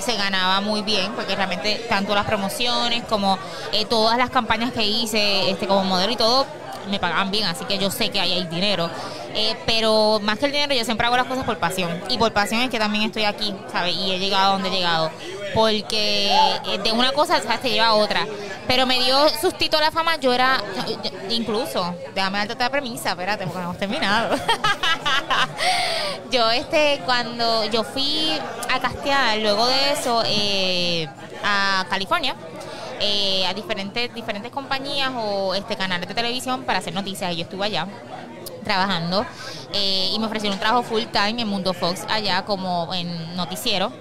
se ganaba muy bien, porque realmente tanto las promociones como eh, todas las campañas que hice este como modelo y todo, me pagaban bien, así que yo sé que ahí hay dinero. Eh, pero más que el dinero, yo siempre hago las cosas por pasión. Y por pasión es que también estoy aquí, ¿sabes? Y he llegado a donde he llegado. Porque eh, de una cosa, ¿sabes? Te lleva a otra. Pero me dio sustito la fama, yo era, incluso, déjame darte otra premisa, espérate, porque no hemos terminado. yo, este, cuando yo fui a castear, luego de eso, eh, a California, eh, a diferentes diferentes compañías o este canales de televisión para hacer noticias. Y yo estuve allá trabajando eh, y me ofrecieron un trabajo full time en Mundo Fox allá como en noticiero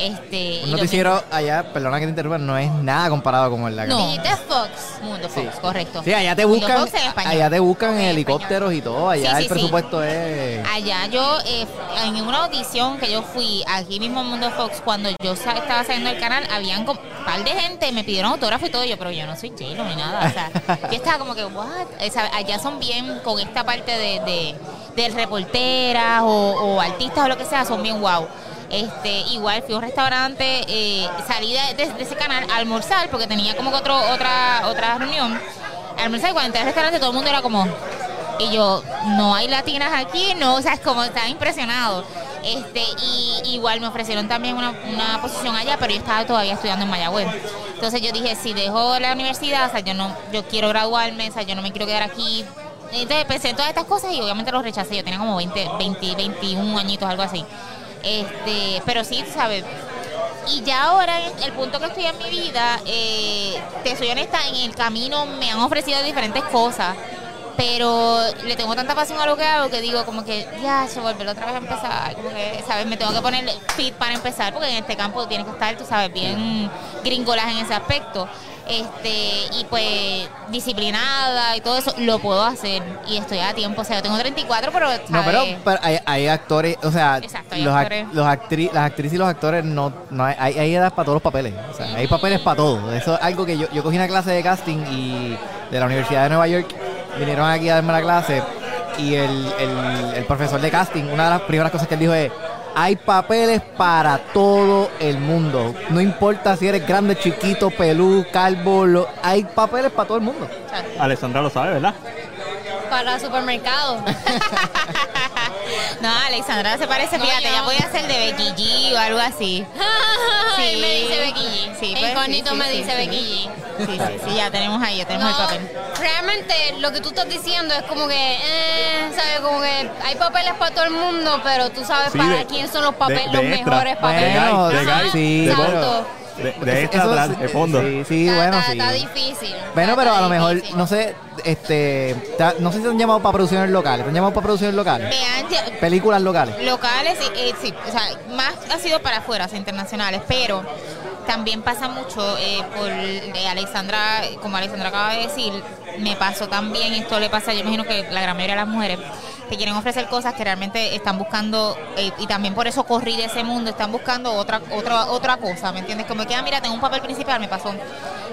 este un noticiero allá, perdona que te interrumpa, no es nada comparado con el de acá? No. Dijiste Fox. Mundo Fox correcto Sí, allá te buscan, Fox en español. allá te buscan En helicópteros y todo, allá Sí, sí, el presupuesto es... Allá yo, eh, en una audición que yo fui aquí mismo en Mundo Fox, cuando yo sa- estaba saliendo del canal, habían un par de gente, me pidieron autógrafo y todo, yo, pero yo no soy J-Lo ni nada. O sea, yo estaba como que, what? O sea, allá son bien con esta parte de, de, de reporteras o, o artistas o lo que sea, son bien wow. Este, igual fui a un restaurante, eh, salí de, ese canal a almorzar porque tenía como que otro, otra, otra reunión. Almorzar y cuando entré al restaurante todo el mundo era como, y yo, no hay latinas aquí, no, o sea, es como estaba impresionado. Este, y igual me ofrecieron también una, una posición allá, pero yo estaba todavía estudiando en Mayagüez. Entonces yo dije, si dejo la universidad, o sea, yo no, yo quiero graduarme, o sea, yo no me quiero quedar aquí. Entonces pensé en todas estas cosas y obviamente los rechacé. Yo tenía como 20, 20 21 añitos, algo así. Este, pero sí, sabes, y ya ahora, en el punto que estoy en mi vida, eh, te soy honesta, en el camino me han ofrecido diferentes cosas, pero le tengo tanta pasión a lo que hago que digo como que ya, se volver otra vez a empezar, como que, ¿sabes? Me tengo que poner fit para empezar, porque en este campo tienes que estar, tú sabes, bien gringolas en ese aspecto. Este, y pues disciplinada y todo eso, lo puedo hacer y estoy a tiempo. O sea, yo tengo 34, pero. No, pero, hay, hay actores, o sea, Exacto, los, ac- actores. los actri- las actrices y los actores no, no hay, hay, hay edad para todos los papeles. O sea, hay papeles para todo. Eso es algo que yo, yo cogí una clase de casting y de la Universidad de Nueva York vinieron aquí a darme la clase y el, el, el profesor de casting, una de las primeras cosas que él dijo es hay papeles para todo el mundo. No importa si eres grande, chiquito, pelú, calvo, lo- hay papeles para todo el mundo. Alessandra lo sabe, ¿verdad? Para supermercado. No, Alexandra se parece, No, fíjate, yo- ya podía ser de Becky G o algo así. Sí, me dice Becky G. Sí, El pues, conito sí, me sí, dice sí. Becky G. Sí, sí, sí, ya tenemos ahí, ya tenemos No, el papel. realmente lo que tú estás diciendo es como que, eh, ¿sabes? Como que hay papeles para todo el mundo, pero tú sabes Sí, para de- quién son los papeles, de- los extra. mejores papeles. Bueno, de guy, sí. Exacto. De, de Eso atrás, sí- de fondo. Sí, sí, Está- bueno, está, sí. está difícil. Bueno, Está- pero a está lo mejor, difícil. no sé, este, te- no sé si te han llamado para producciones locales. ¿Te han llamado para producciones locales? Me han lle- Películas locales. locales, y- y sí, o sea, más ha sido para afuera, o sea, internacionales, pero también pasa mucho eh, por eh, Alexandra, como Alexandra acaba de decir, me pasó también, esto le pasa, yo imagino que la gran mayoría de las mujeres te quieren ofrecer cosas que realmente están buscando eh, y también por eso corrí de ese mundo, están buscando otra otra otra cosa, ¿me entiendes? Como que, ah, mira, tengo un papel principal, me pasó,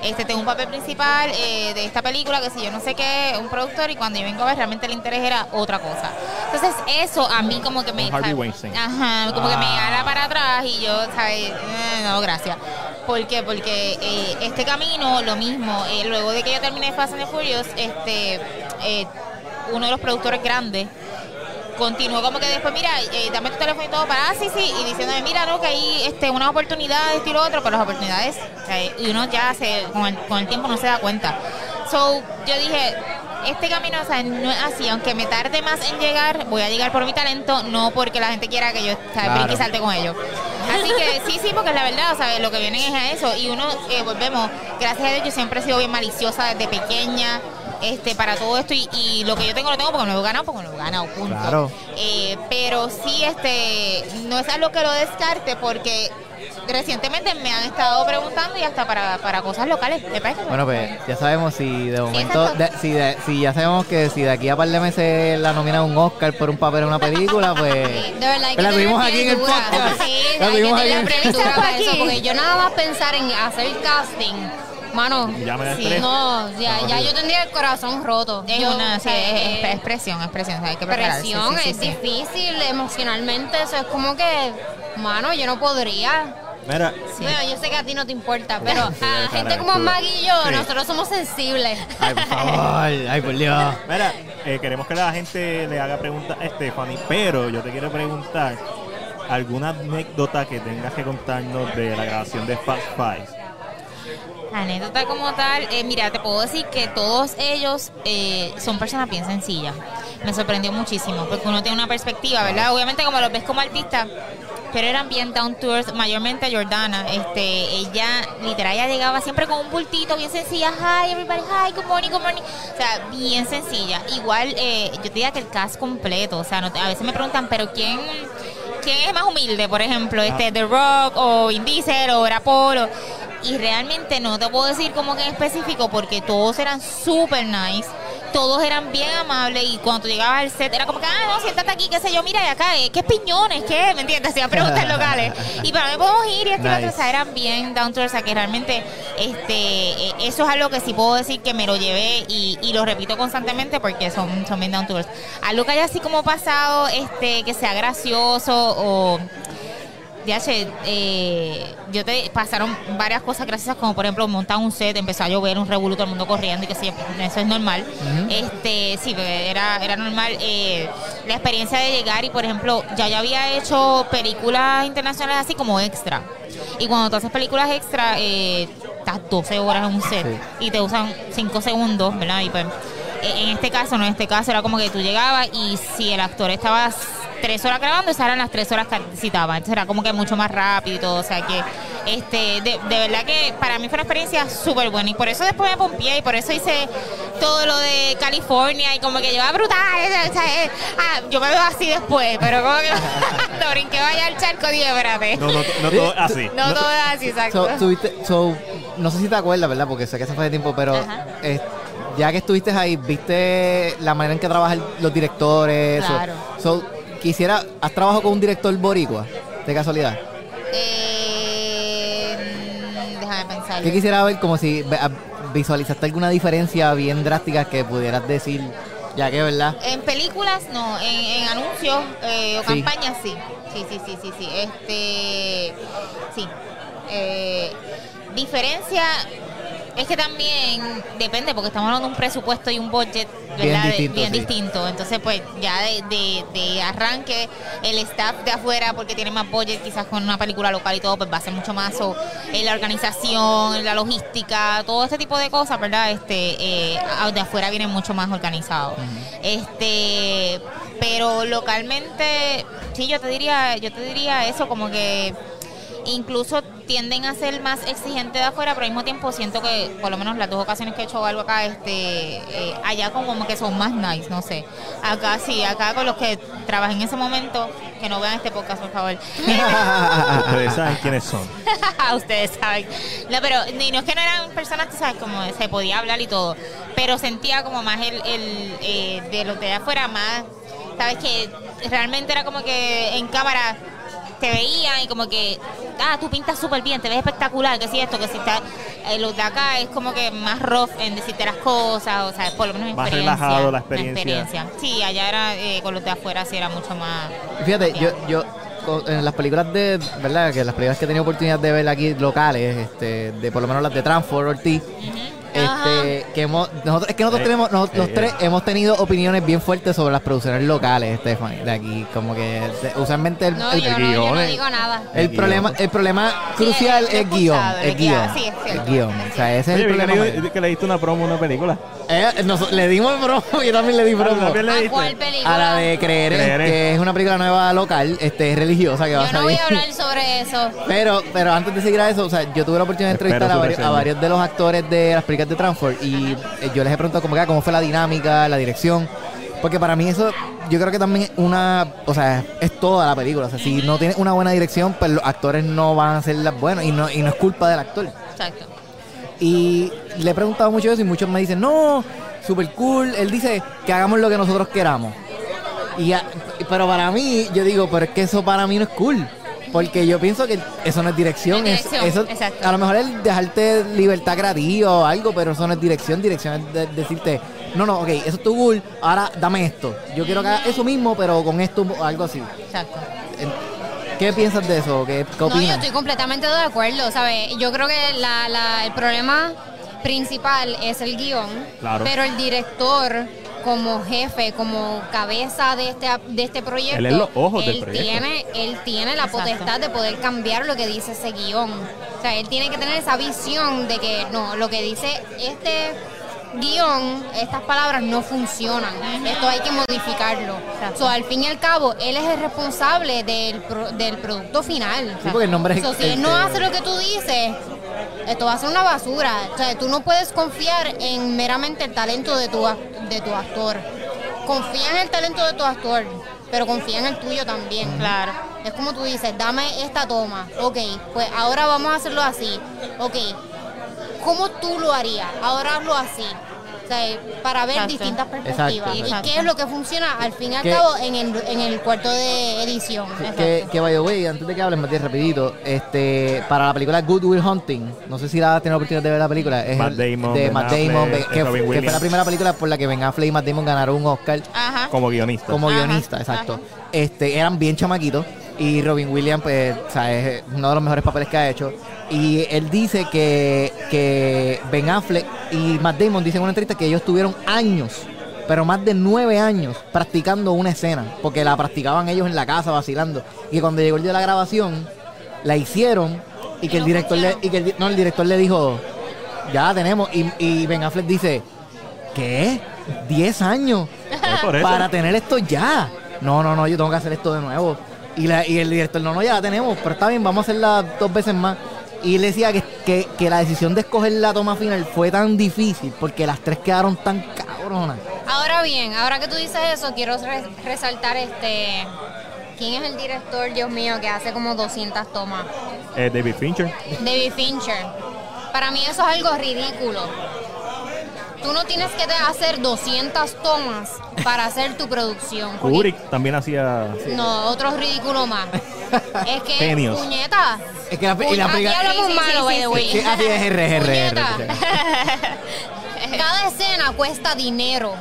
este tengo un papel principal eh, de esta película, que si yo no sé qué, un productor y cuando yo vengo a ver realmente el interés era otra cosa. Entonces eso a mí como que me... Harvey Weinstein. Ajá, como que me Ah. jala para atrás y yo, ¿sabes? Eh, no, gracias. ¿Por qué? Porque eh, este camino, lo mismo, eh, luego de que yo terminé Fast and the Furious, este, eh, uno de los productores grandes continuó como que después, mira, eh, dame tu teléfono y todo para, ah, sí, sí, y diciéndome, mira, no, que hay este, unas oportunidades, esto y lo otro, pero las oportunidades, o sea, y uno ya se, con el, con el tiempo no se da cuenta. So, yo dije, este camino, o sea, no es así, aunque me tarde más en llegar, voy a llegar por mi talento, no porque la gente quiera que yo Claro. y salte con ellos. Así que sí, sí, porque la verdad, o sea, lo que vienen es a eso. Y uno, eh, volvemos, gracias a Dios, yo siempre he sido bien maliciosa desde pequeña este para todo esto y, y lo que yo tengo lo tengo porque me lo he ganado, porque me lo he ganado, punto. Claro. Eh, pero sí, este, no es algo que lo descarte porque recientemente me han estado preguntando y hasta para, para cosas locales. ¿Te parece? Bueno, pues ya sabemos si de momento, de- si, de- si ya sabemos que si de aquí a par de meses la nominan a un Oscar por un papel en una película, pues la tuvimos aquí en el podcast. Sí, La tuvimos aquí en el podcast. porque yo nada más pensar en hacer casting, mano, Ya me no, ya, ya yo tendría el corazón roto. Es Yo, una, o sí, sea, es, es- eh, es presión, es presión, o sea, hay que prepararse, presión, sí, sí, es sí. difícil emocionalmente, eso es como que, mano, yo no podría. Mira, Sí. Bueno, yo sé que a ti no te importa, pero Sí, a cara, gente como tú- Maggie y yo, sí. nosotros somos sensibles. ay, por favor, ay, por Dios. mira, eh, queremos que la gente le haga preguntas a Stephanie, pero yo te quiero preguntar alguna anécdota que tengas que contarnos de la grabación de Fast Five. Anécdota como tal, eh, mira, te puedo decir que todos ellos eh, son personas bien sencillas. Me sorprendió muchísimo, porque uno tiene una perspectiva, ¿verdad? Obviamente como los ves como artista, pero eran bien down to earth, mayormente Jordana. Este, ella literal ya llegaba siempre con un bultito bien sencilla, hi everybody, hi, good morning, good morning. O sea, bien sencilla. Igual, eh, yo te diría que el cast completo, o sea, no a veces me preguntan, pero ¿quién quién es más humilde, por ejemplo, este The Rock o Vin Diesel o era Polo. Y realmente no te puedo decir como que en específico porque todos eran super nice. Todos eran bien amables y cuando tú llegabas al set era como que, ah, no, siéntate aquí, qué sé yo, mira, y acá, eh, ¿qué piñones? ¿Qué? ¿Me entiendes? Hacían preguntas locales. Y para mí podemos ir y y lo otro, Nice. o sea, eran bien down to earth, o sea, que realmente este, eh, eso es algo que sí puedo decir que me lo llevé y, y lo repito constantemente porque son, son bien down to earth. Algo que haya así como pasado, este, que sea gracioso o DH, eh, yo te pasaron varias cosas graciosas, como por ejemplo montar un set, empezó a llover, un revoluto, el mundo corriendo y que sí, eso es normal. Este, sí, era, era normal. eh, la experiencia de llegar y por ejemplo, ya yo había hecho películas internacionales así como extra. Y cuando tú haces películas extra, eh, estás 12 horas en un set Sí. y te usan 5 segundos, ¿verdad? Y pues, eh, en este caso, no en este caso, era como que tú llegabas y si el actor estaba tres horas grabando, esas eran las tres horas que citaba. Entonces era como que mucho más rápido y todo. O sea que, este, de, de verdad que para mí fue una experiencia súper buena. Y por eso después me pompié y por eso hice todo lo de California y como que llevaba brutal. o sea, ah, yo me veo así después, pero como que brinqué vaya al charco, dije, espérate. No, no, no todo es así. No, todo es así, exacto. So, tuviste- so, no sé si te acuerdas, ¿verdad? Porque sé que eso fue de tiempo, pero eh, ya que estuviste ahí, ¿viste la manera en que trabajan los directores? So- Claro. So, quisiera, ¿has trabajado con un director boricua, de casualidad? Eh, déjame pensar. ¿Qué quisiera ver como si ve- a- visualizaste alguna diferencia bien drástica que pudieras decir, ya que, ¿verdad? En películas no, en, en anuncios eh, o Sí. campañas sí. Sí, sí, sí, sí, sí. Este, sí. Eh, diferencia es que también depende porque estamos hablando de un presupuesto y un budget Bien ¿verdad? Distinto, bien sí. distinto. Entonces, pues ya de, de- de arranque el staff de afuera porque tiene más budget quizás con una película local y todo, pues va a ser mucho más o, en la organización, la logística, todo este tipo de cosas, ¿verdad? Este eh, de afuera viene mucho más organizado. Este, pero localmente, sí, yo te diría, yo te diría eso como que incluso tienden a ser más exigentes de afuera, pero al mismo tiempo siento que, por lo menos las dos ocasiones que he hecho algo acá, este, eh, allá como que son más nice, no sé. Acá sí, acá con los que trabajé en ese momento, que no vean este podcast, por favor. Ustedes saben quiénes son. Ustedes saben. No, pero y no es que no eran personas, tú sabes, como se podía hablar y todo, pero sentía como más el, el eh, de los de afuera, más, sabes que realmente era como que en cámara te veían y como que, ah, tú pintas súper bien, te ves espectacular, que si esto, que si está, eh, los de acá es como que más rough en decirte las cosas, o sea, por lo menos mi Más experiencia. relajado la mi experiencia. Sí, allá era, eh, con los de afuera sí era mucho más... Fíjate, yo, yo en las películas de, ¿verdad? Que las películas que he tenido oportunidad de ver aquí locales, este, de por lo menos las de Transform Ortiz, este, que hemos, nosotros, es que nosotros Eh, tenemos, nos- los eh, tres eh. hemos tenido opiniones bien fuertes sobre las producciones locales, Stephanie, de aquí, como que de- usualmente el, No, el- yo no, yo no digo nada. el El problema, guion. el problema Sí, crucial he es guion, el el guion, guion, sí, es el guion, o sea, ese es el que problema. le, que le diste una promo a una película. Eh, nos- le dimos promo, yo también le di promo. ¿También le ¿A cuál película? A la de Creer, que es una película nueva local, este, religiosa que va a Yo no voy salir. a hablar sobre eso. Pero, pero antes de seguir a eso, o sea, yo tuve la oportunidad de entrevistar a varios de los actores de las películas de Transform y eh, yo les he preguntado cómo, que, cómo fue la dinámica, la dirección. Porque para mí eso, yo creo que también es una, o sea, es toda la película. O sea, si no tienes una buena dirección, pues los actores no van a ser las buenas y no, y no es culpa del actor. Exacto. Y le he preguntado mucho eso y muchos me dicen, no, super cool. Él dice que hagamos lo que nosotros queramos. Y a- pero para mí, yo digo, pero es que eso para mí no es cool. Porque yo pienso que eso no es dirección. No es es- dirección, eso, exacto. A lo mejor es dejarte libertad creativa o algo, pero eso no es dirección. Dirección es de- decirte, no, no, ok, eso es tu cool, ahora dame esto. Yo quiero que haga eso mismo, pero con esto, algo así. Exacto. ¿Qué piensas de eso? ¿Qué, qué No, yo opinas? estoy completamente de acuerdo, ¿sabes? Yo creo que la, la- el problema principal es el guion, Claro. pero el director como jefe, como cabeza de este de este proyecto, Él es los ojos del él proyecto. tiene él tiene la Exacto. potestad de poder cambiar lo que dice ese guion. O sea, él tiene que tener esa visión de que no, lo que dice este guion, estas palabras no funcionan. Esto hay que modificarlo. So, al fin y al cabo, él es el responsable del, pro- del producto final. Sí, porque el nombre es So, si él no hace lo que tú dices, esto va a ser una basura. O sea, tú no puedes confiar en meramente el talento de tu, ac- de tu actor. Confía en el talento de tu actor, pero confía en el tuyo también. Claro. Es como tú dices, dame esta toma. Ok, pues ahora vamos a hacerlo así. Ok, ¿cómo tú lo harías? Ahora hazlo así. O sea, para ver Exacto. distintas perspectivas. Exacto. Y qué es lo que funciona al fin y al cabo en el, en el cuarto de edición. Que, que by the way, antes de que hables, Matías, rapidito, este, para la película Good Will Hunting, no sé si la has tenido la oportunidad de ver la película, es Matt el- Damon, de Ben Matt Damon, que, Robin que fue la primera película por la que Ben Affleck y Matt Damon ganaron un Oscar Ajá. Como guionista. como Ajá, guionista, exacto. ajá. Este, eran bien chamaquitos y Robin Williams, pues, o sea, es uno de los mejores papeles que ha hecho. Y él dice que, que Ben Affleck y Matt Damon dicen en una entrevista que ellos tuvieron años, pero más de nueve años practicando una escena, porque la practicaban ellos en la casa vacilando. Y cuando llegó el día de la grabación, la hicieron y que el director le, y que el, no, el director le dijo, ya la tenemos. Y, y Ben Affleck dice, ¿qué? ¿10 años? Para tener esto ya. No, no, no, yo tengo que hacer esto de nuevo. Y, la, y el director, no, no, ya la tenemos, pero está bien, vamos a hacerla dos veces más. Y él decía que, que, que la decisión de escoger la toma final fue tan difícil porque las tres quedaron tan cabronas. Ahora bien, ahora que tú dices eso, quiero re- resaltar este. ¿Quién es el director, Dios mío, que hace como 200 tomas? Eh, David Fincher. David Fincher. Para mí eso es algo ridículo. Tú no tienes que hacer 200 tomas para hacer tu producción. porque- Kubrick también hacía. No, otro ridículo más. Es que, Genios. puñeta. Es que la, y la Aquí película- hablamos Sí, malo, sí, by the way. Así es. Cada escena cuesta dinero.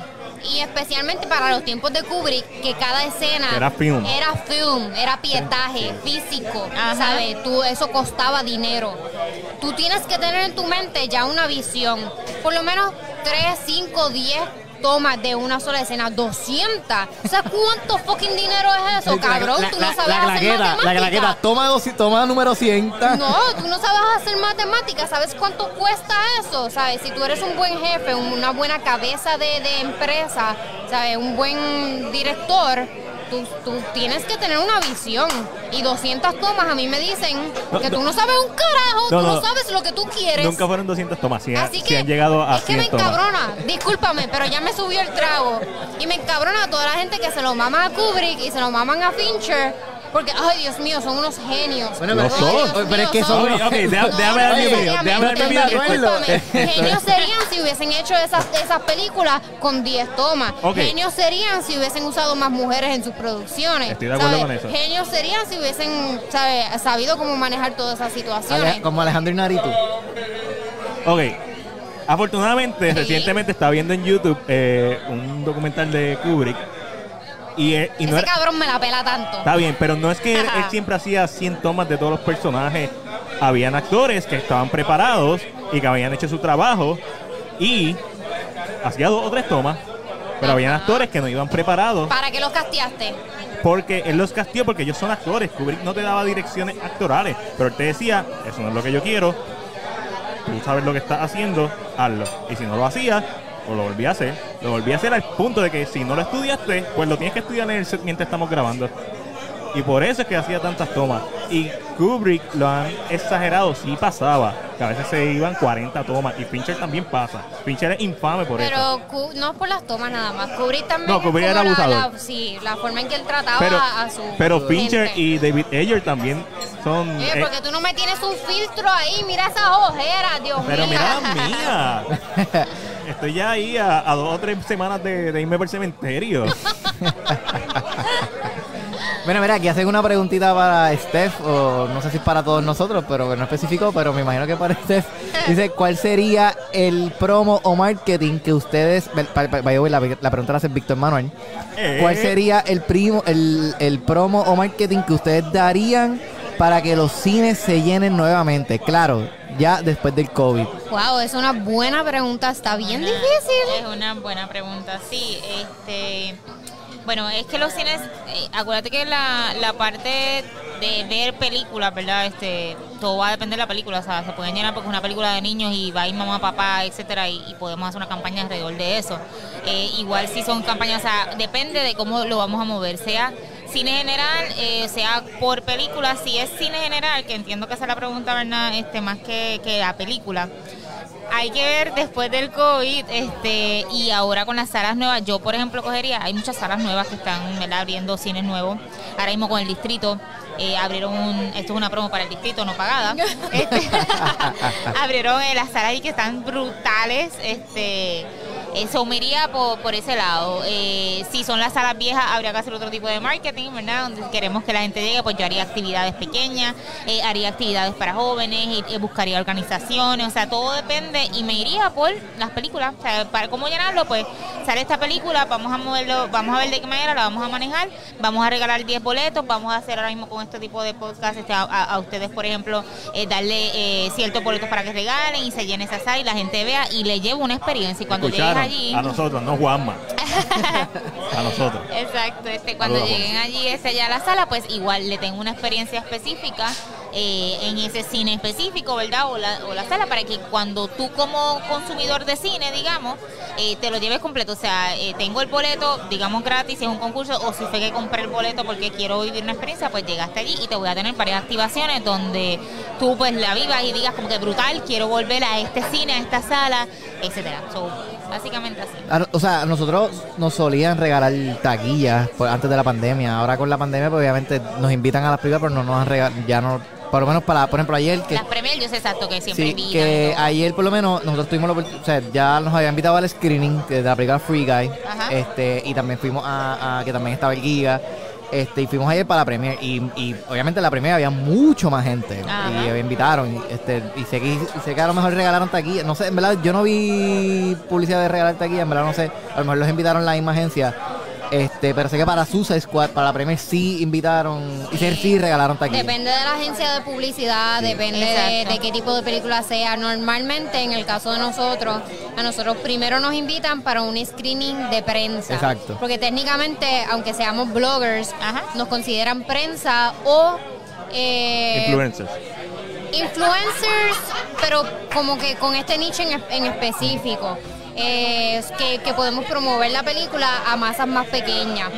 Y especialmente para los tiempos de Kubrick, que cada escena Era film. era film, era pietaje físico, Ajá. ¿sabes? Tú, eso costaba dinero. Tú tienes que tener en tu mente ya una visión. Por lo menos 3, 5, 10 tomas de una sola escena. 200. O sea, ¿cuánto fucking dinero es eso, cabrón? La- tú la- no sabes la hacer claqueta, la matemáticas. claqueta, toma, dos, toma número 100. ta. No, tú no sabes hacer matemáticas, ¿sabes cuánto cuesta eso? ¿Sabes? Si tú eres un buen jefe, una buena cabeza de, de empresa, ¿sabes? Un buen director, tú, tú tienes que tener una visión. Y 200 tomas a mí me dicen No, que tú no. sabes un carajo, No, tú no, sabes lo que tú quieres. Nunca fueron 200 tomas, sí, Así sí que, han llegado a es que me 100 tomas. encabrona, discúlpame, pero ya me subió el trago. Y me encabrona a toda la gente que se lo maman a Kubrick y se lo maman a Fincher. Porque, ay, Dios mío, son unos genios. Bueno, Ay, son. Pero mío, es que son- Ok, déjame dar mi opinión, déjame dar mi opinión. Genios serían si hubiesen hecho esas, esas películas con 10 tomas. Genios serían si hubiesen usado más mujeres en sus producciones. Estoy de acuerdo ¿sabes? con eso. Genios serían si hubiesen ¿sabes? sabido cómo manejar todas esas situaciones. Ale- como Alejandro Inarritu. Ok. Afortunadamente, recientemente estaba viendo en YouTube eh, un documental de Kubrick. Y, eh, y no Ese era, cabrón me la pela tanto. Está bien, pero no es que él, él siempre hacía 100 tomas de todos los personajes. Habían actores que estaban preparados y que habían hecho su trabajo y hacía dos o tres tomas, pero habían actores que no iban preparados ¿Para qué los casteaste? porque él los castió porque ellos son actores. Kubrick no te daba direcciones actorales, pero él te decía, eso no es lo que yo quiero, tú sabes lo que estás haciendo, hazlo. Y si no lo hacías, o lo volví a hacer, lo volví a hacer al punto de que si no lo estudiaste, pues lo tienes que estudiar en el mientras estamos grabando. Y por eso es que hacía tantas tomas. Y Kubrick lo han exagerado, sí pasaba, que a veces se iban 40 tomas. Y Fincher también pasa. Fincher es infame por eso. Pero no por las tomas nada más. Kubrick también. No, Kubrick era abusador. la- sí, la forma en que él trataba Pero, a su. pero gente. Fincher y David Ayer también son... Oye, eh, porque tú no me tienes un filtro ahí. Mira esas ojeras, Dios mío. Pero mira la mía. Estoy ya ahí a, a dos o tres semanas de, de irme por el cementerio. Bueno, mira, aquí hacen una preguntita para Steph, o no sé si es para todos nosotros, pero no especificó, pero me imagino que para Steph. Dice, ¿cuál sería el promo o marketing que ustedes... by- by- by the way, la, la pregunta la hace Víctor Manuel. Eh. ¿Cuál sería el, primo, el, el promo o marketing que ustedes darían para que los cines se llenen nuevamente? Claro, ya después del COVID. Wow, es una buena pregunta. Está bien Una- difícil. Es una buena pregunta, sí. Este, bueno, es que los cines, eh, acuérdate que la, la parte de ver películas, ¿verdad? Este, todo va a depender de la película, o sea, se pueden llenar porque es una película de niños y va a ir mamá, papá, etcétera, y, podemos hacer una campaña alrededor de eso. Eh, igual si son campañas, o sea, depende de cómo lo vamos a mover, sea cine general, eh, sea por película, si es cine general, que entiendo que esa es la pregunta, ¿verdad? Este, más que, que la película hay que ver después del COVID este y ahora con las salas nuevas. Yo, por ejemplo, cogería, hay muchas salas nuevas que están ¿verdad? abriendo cines nuevos. Ahora mismo con el distrito. eh, abrieron un, esto es una promo para el distrito no pagada. Este, abrieron eh, las salas ahí que están brutales. Este, eso me iría por, por ese lado. Eh, si son las salas viejas, habría que hacer otro tipo de marketing, ¿verdad? Donde queremos que la gente llegue, pues yo haría actividades pequeñas, eh, haría actividades para jóvenes, buscaría organizaciones, o sea, todo depende y me iría por las películas. O sea, para cómo llenarlo, pues sale esta película, vamos a moverlo, vamos a ver de qué manera la vamos a manejar, vamos a regalar 10 boletos, vamos a hacer ahora mismo con este tipo de podcast este, a, ustedes, por ejemplo, eh, darle eh, ciertos boletos para que regalen y se llene esa sala y la gente vea y le lleve una experiencia. Y cuando Escucharon allí... a nosotros, no Juanma. a nosotros. Exacto, este, cuando Saludos, lleguen allí este, allá a la sala, pues igual le tengo una experiencia específica eh, en ese cine específico, ¿verdad? O la, o la sala, para que cuando tú como consumidor de cine, digamos, eh, te lo lleves completo. O sea, eh, tengo el boleto, digamos gratis, si es un concurso, o si fue que compré el boleto porque quiero vivir una experiencia, pues llegaste allí y te voy a tener varias activaciones donde tú pues la vivas y digas como que brutal, quiero volver a este cine, a esta sala, etcétera. So, básicamente así. A no- O sea, nosotros nos solían regalar taquillas antes de la pandemia. Ahora con la pandemia, pues obviamente nos invitan a las películas, pero no nos han regalado, ya no, por lo menos para, por ejemplo, ayer que... Las yo sé exacto que siempre Sí, invitan y que todo. ayer por lo menos nosotros tuvimos la oportunidad, o sea, ya nos habían invitado al screening de la película Free Guy, Ajá. este, y también fuimos a, a- que también estaba el Giga, este, y fuimos ayer para la premier, y, y obviamente en la premier había mucho más gente, Ajá. y me invitaron, y, este, y sé que, y sé que a lo mejor regalaron taquilla, no sé, en verdad yo no vi publicidad de regalar taquilla, en verdad no sé, a lo mejor los invitaron la misma agencia, este, pero sé que para Suicide Squad, para la premier sí invitaron, y sí, sí regalaron taquilla. Depende de la agencia de publicidad, depende de qué tipo de película sea. Normalmente, en el caso de nosotros, a nosotros primero nos invitan para un screening de prensa. Exacto. Porque técnicamente, aunque seamos bloggers, Ajá. nos consideran prensa o... eh, Influencers. influencers, pero como que con este nicho en, en específico. Eh, que, que podemos promover la película a masas más pequeñas.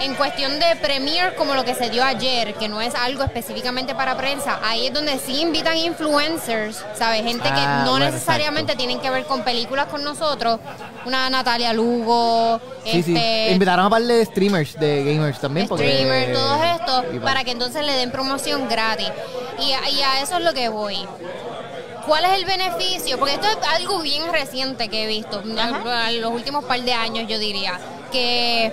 en cuestión de premier como lo que se dio ayer, que no es algo específicamente para prensa, ahí es donde sí invitan influencers, ¿sabes? Gente Ah, que no bueno, necesariamente exacto. tienen que ver con películas con nosotros. Una Natalia Lugo, Sí, sí. este... Invitaron a par de streamers, de gamers también. porque- streamer, todos estos, para que entonces le den promoción gratis. Y, y a eso es lo que voy. ¿Cuál es el beneficio? Porque esto es algo bien reciente que he visto, Ajá. en los últimos par de años yo diría, que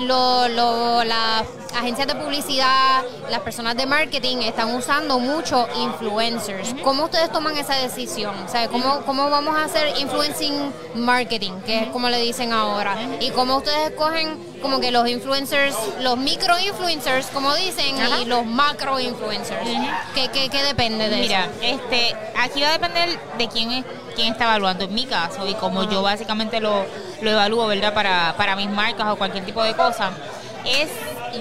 lo, lo- las agencias de publicidad, las personas de marketing están usando mucho influencers. ¿Cómo ustedes toman esa decisión? O sea, ¿cómo, ¿cómo vamos a hacer influencing marketing, que es como le dicen ahora? ¿Y cómo ustedes escogen como que los influencers, los micro influencers, como dicen, Ajá. y los macro influencers? ¿Qué, qué, qué depende de Mira, eso? este, aquí va a depender de quién es quién está evaluando en mi caso y como yo básicamente lo, lo evalúo, ¿verdad? Para, para mis marcas o cualquier tipo de cosa. Es,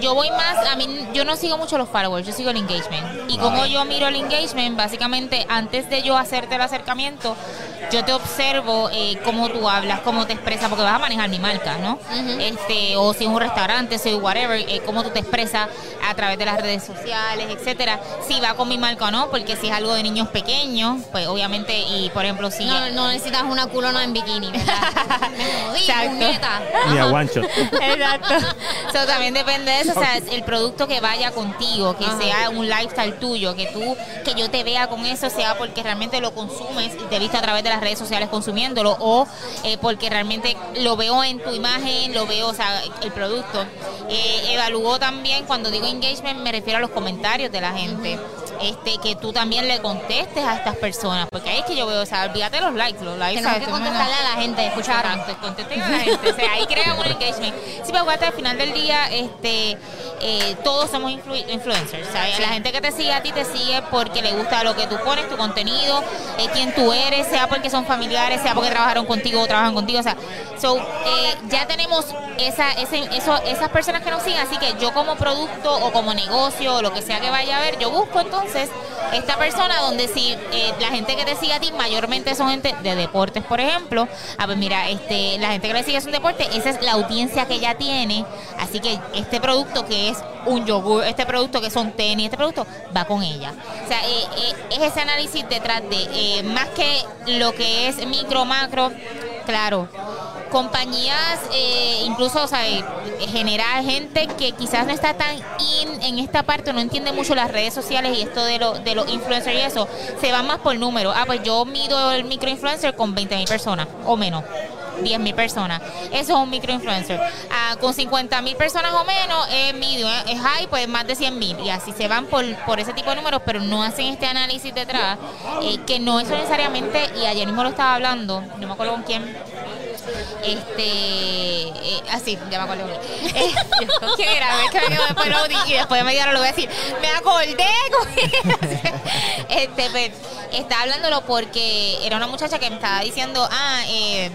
yo voy más, a mí, yo no sigo mucho los followers, yo sigo el engagement. Y como yo miro el engagement, básicamente antes de yo hacerte el acercamiento, yo te observo eh, cómo tú hablas, cómo te expresas, porque vas a manejar mi marca, ¿no? Este O si es un restaurante, si es whatever, eh, cómo tú te expresas a través de las redes sociales, etcétera. Si va con mi marca o no, porque si es algo de niños pequeños, pues obviamente, y por ejemplo, si... No, no necesitas una culona en bikini, ¿verdad? Me Exacto. puñeta. Ni a Ajá. one shot. Exacto. So, también depende de eso, o sea, es el producto que vaya contigo, que Ajá. sea un lifestyle tuyo, que tú, que yo te vea con eso, sea porque realmente lo consumes y te he visto a través de las redes sociales consumiéndolo, o eh, porque realmente lo veo en tu imagen, lo veo, o sea, el producto. Eh, evalúo también, cuando digo engagement, me refiero a los comentarios de la gente. Este, que tú también le contestes a estas personas, porque ahí es que yo veo, o sea, olvídate los likes, los likes, Tenemos ¿sabes? que contestarle a la gente, ¿escucharon? Contesten a la gente. O sea, ahí crean un engagement. Sí, pero aguanta, al final del día, este, eh, todos somos influ- influencers. La gente que te sigue a ti te sigue porque le gusta lo que tú pones, tu contenido, eh, quién tú eres, sea porque son familiares, sea porque trabajaron contigo o trabajan contigo. O sea, so, eh, ya tenemos esa, ese, eso, esas personas que nos siguen. Así que yo como producto o como negocio o lo que sea que vaya a ver, yo busco entonces esta persona donde si eh, la gente que te sigue a ti mayormente son gente de deportes, por ejemplo, ah, pues mira, este, la gente que le sigue es un deporte, esa es la audiencia que ella tiene, así que este producto que es un yogur, este producto que son tenis, este producto va con ella. O sea, eh, eh, es ese análisis detrás de, más que lo que es micro, macro, claro, compañías, eh, incluso, o sea, eh, generar gente que quizás no está tan in en esta parte, no entiende mucho las redes sociales y esto de, lo, de los influencers y eso, se van más por número. Ah, pues yo mido el microinfluencer con 20 mil personas o menos. 10 mil personas. Eso es un microinfluencer. Ah, con 50 mil personas o menos medium, es es high, pues más de 100 mil. Y así se van por, por ese tipo de números, pero no hacen este análisis detrás, eh, que no es necesariamente, y ayer mismo lo estaba hablando, no me acuerdo con quién, este eh, así ya me acuerdo eh, yo, ¿con quién era? Ver, que me después y después de media lo voy a decir me acordé este pues, estaba hablándolo porque era una muchacha que me estaba diciendo ah eh,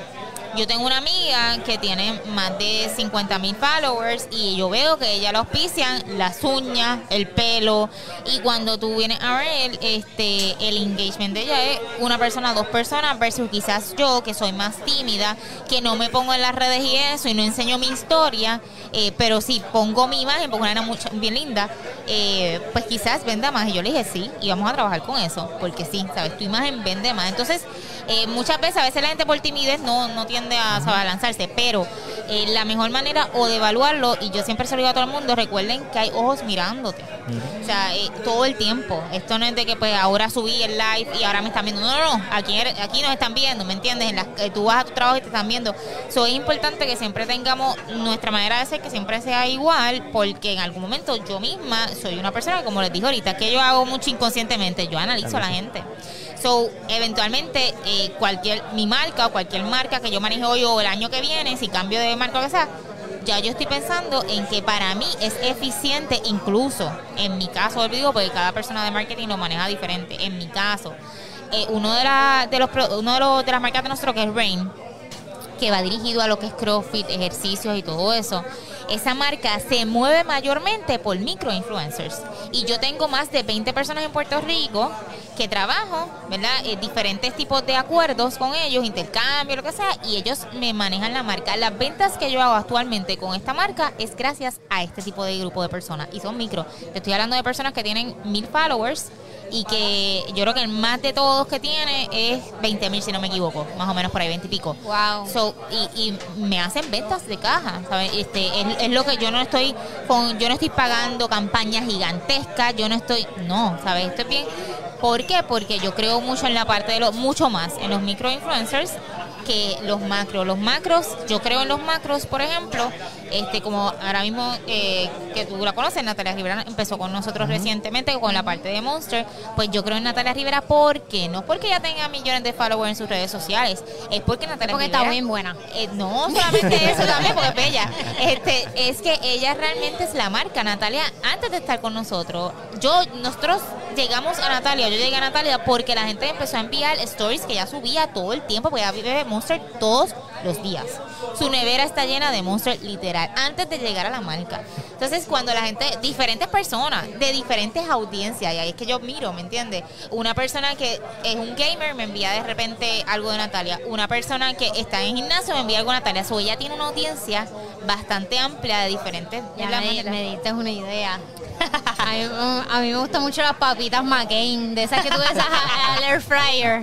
yo tengo una amiga que tiene más de 50 mil followers y yo veo que ella lo auspician las uñas, el pelo. Y cuando tú vienes a ver este el engagement de ella es una persona, dos personas versus quizás yo que soy más tímida, que no me pongo en las redes y eso y no enseño mi historia, eh, pero si pongo mi imagen, porque una mucha, bien linda, eh, pues quizás venda más. Y yo le dije sí y vamos a trabajar con eso porque sí, sabes, tu imagen vende más. Entonces eh, muchas veces, a veces la gente por timidez no, no tiende a, ¿sabes? a lanzarse, pero eh, la mejor manera o de evaluarlo, y yo siempre se lo digo a todo el mundo, recuerden que hay ojos mirándote. O sea, eh, todo el tiempo. Esto no es de que pues ahora subí el live y ahora me están viendo. No, no, no. Aquí, er- aquí nos están viendo, ¿me entiendes? En las, eh, tú vas a tu trabajo y te están viendo. So, es importante que siempre tengamos nuestra manera de ser, que siempre sea igual, porque en algún momento yo misma soy una persona, como les dije ahorita, que yo hago mucho inconscientemente, yo analizo a la gente. So, eventualmente, eh, cualquier, mi marca o cualquier marca que yo maneje hoy o el año que viene, si cambio de marca o que sea, ya yo estoy pensando en que para mí es eficiente, incluso en mi caso, digo, porque cada persona de marketing lo maneja diferente. En mi caso, eh, uno de, la- de los uno de, los, de las marcas de nosotros que es Rain, que va dirigido a lo que es CrossFit, ejercicios y todo eso, esa marca se mueve mayormente por microinfluencers. Y yo tengo más de 20 personas en Puerto Rico que trabajo, ¿verdad? Eh, diferentes tipos de acuerdos con ellos, intercambio, lo que sea, y ellos me manejan la marca. Las ventas que yo hago actualmente con esta marca es gracias a este tipo de grupo de personas. Y son micro. Te estoy hablando de personas que tienen mil followers y que yo creo que el más de todos que tiene es 20 mil, si no me equivoco, más o menos por ahí, 20 y pico. Wow. So, y, y me hacen ventas de caja, ¿sabes? Este, es, es lo que yo no estoy con, yo no estoy pagando campañas gigantescas, yo no estoy, no, ¿sabes? Estoy bien. ¿Por qué? Porque yo creo mucho en la parte de los, mucho más en los microinfluencers que los macros. Los macros, yo creo en los macros, por ejemplo, este como ahora mismo eh, que tú la conoces, Natalia Rivera empezó con nosotros recientemente con la parte de Monster, pues yo creo en Natalia Rivera porque no porque ella tenga millones de followers en sus redes sociales, es porque Natalia Porque Rivera está bien buena. eh, no solamente eso también porque es bella. Este es que ella realmente es la marca Natalia antes de estar con nosotros. Yo nosotros llegamos a Natalia yo llegué a Natalia porque la gente empezó a enviar stories que ella subía todo el tiempo porque ella vive Monster todos los días su nevera está llena de Monster literal antes de llegar a la marca. Entonces cuando la gente diferentes personas de diferentes audiencias y ahí es que yo miro ¿me entiendes? una persona que es un gamer me envía de repente algo de Natalia. Una persona que está en gimnasio me envía algo de Natalia. So ella tiene una audiencia bastante amplia de diferentes Ya me, me diste una idea. A mí, a mí me gustan mucho las papitas McCain, de esas que tú ves al air fryer.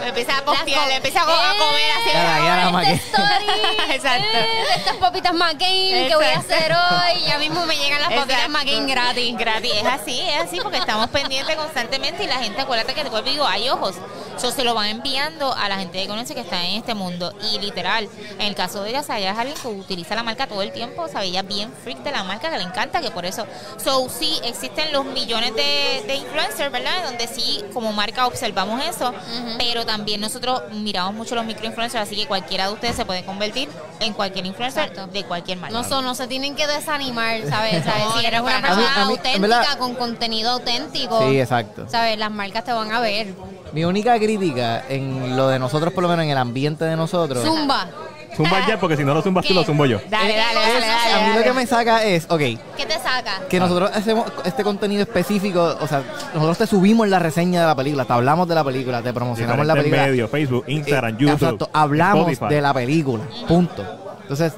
Me empieza a postear, le empieza a, co- a comer así. Eh, este Exacto. eh, estas papitas McCain que voy a hacer hoy. Ya mismo me llegan las papitas Exacto. McCain gratis. Gratis, es así, es así, porque estamos pendientes constantemente y la gente, acuérdate que y digo, hay ojos. Eso se lo van enviando a la gente que conoce que está en este mundo. Y literal, en el caso de ella, o sea, ella es alguien que utiliza la marca todo el tiempo, o sea, ella es bien freak de la marca, que le encanta, que por eso. So, sí, existen los millones de, de influencers, ¿verdad? Donde sí, como marca, observamos eso, pero también nosotros miramos mucho los microinfluencers, así que cualquiera de ustedes se puede convertir en cualquier influencer Exacto. de cualquier marca. No, son, no se tienen que desanimar, ¿sabes? ¿Sabes? No, Si eres una persona nada. A mí- a mí, en auténtica, con contenido auténtico, Sí, exacto. ¿sabes? Las marcas te van a ver. Mi única crítica en lo de nosotros, por lo menos en el ambiente de nosotros. Zumba. Zumba ya, porque si no lo zumbas tú, lo zumbo yo. Dale, dale, dale, dale, a mí lo que me saca es, ok, ¿Qué te saca? que nosotros hacemos este contenido específico, o sea, nosotros te subimos la reseña de la película, te hablamos de la película, te promocionamos la película. medios, Facebook, Instagram, Eh, YouTube. Exacto, hablamos Spotify. de la película, punto. Entonces,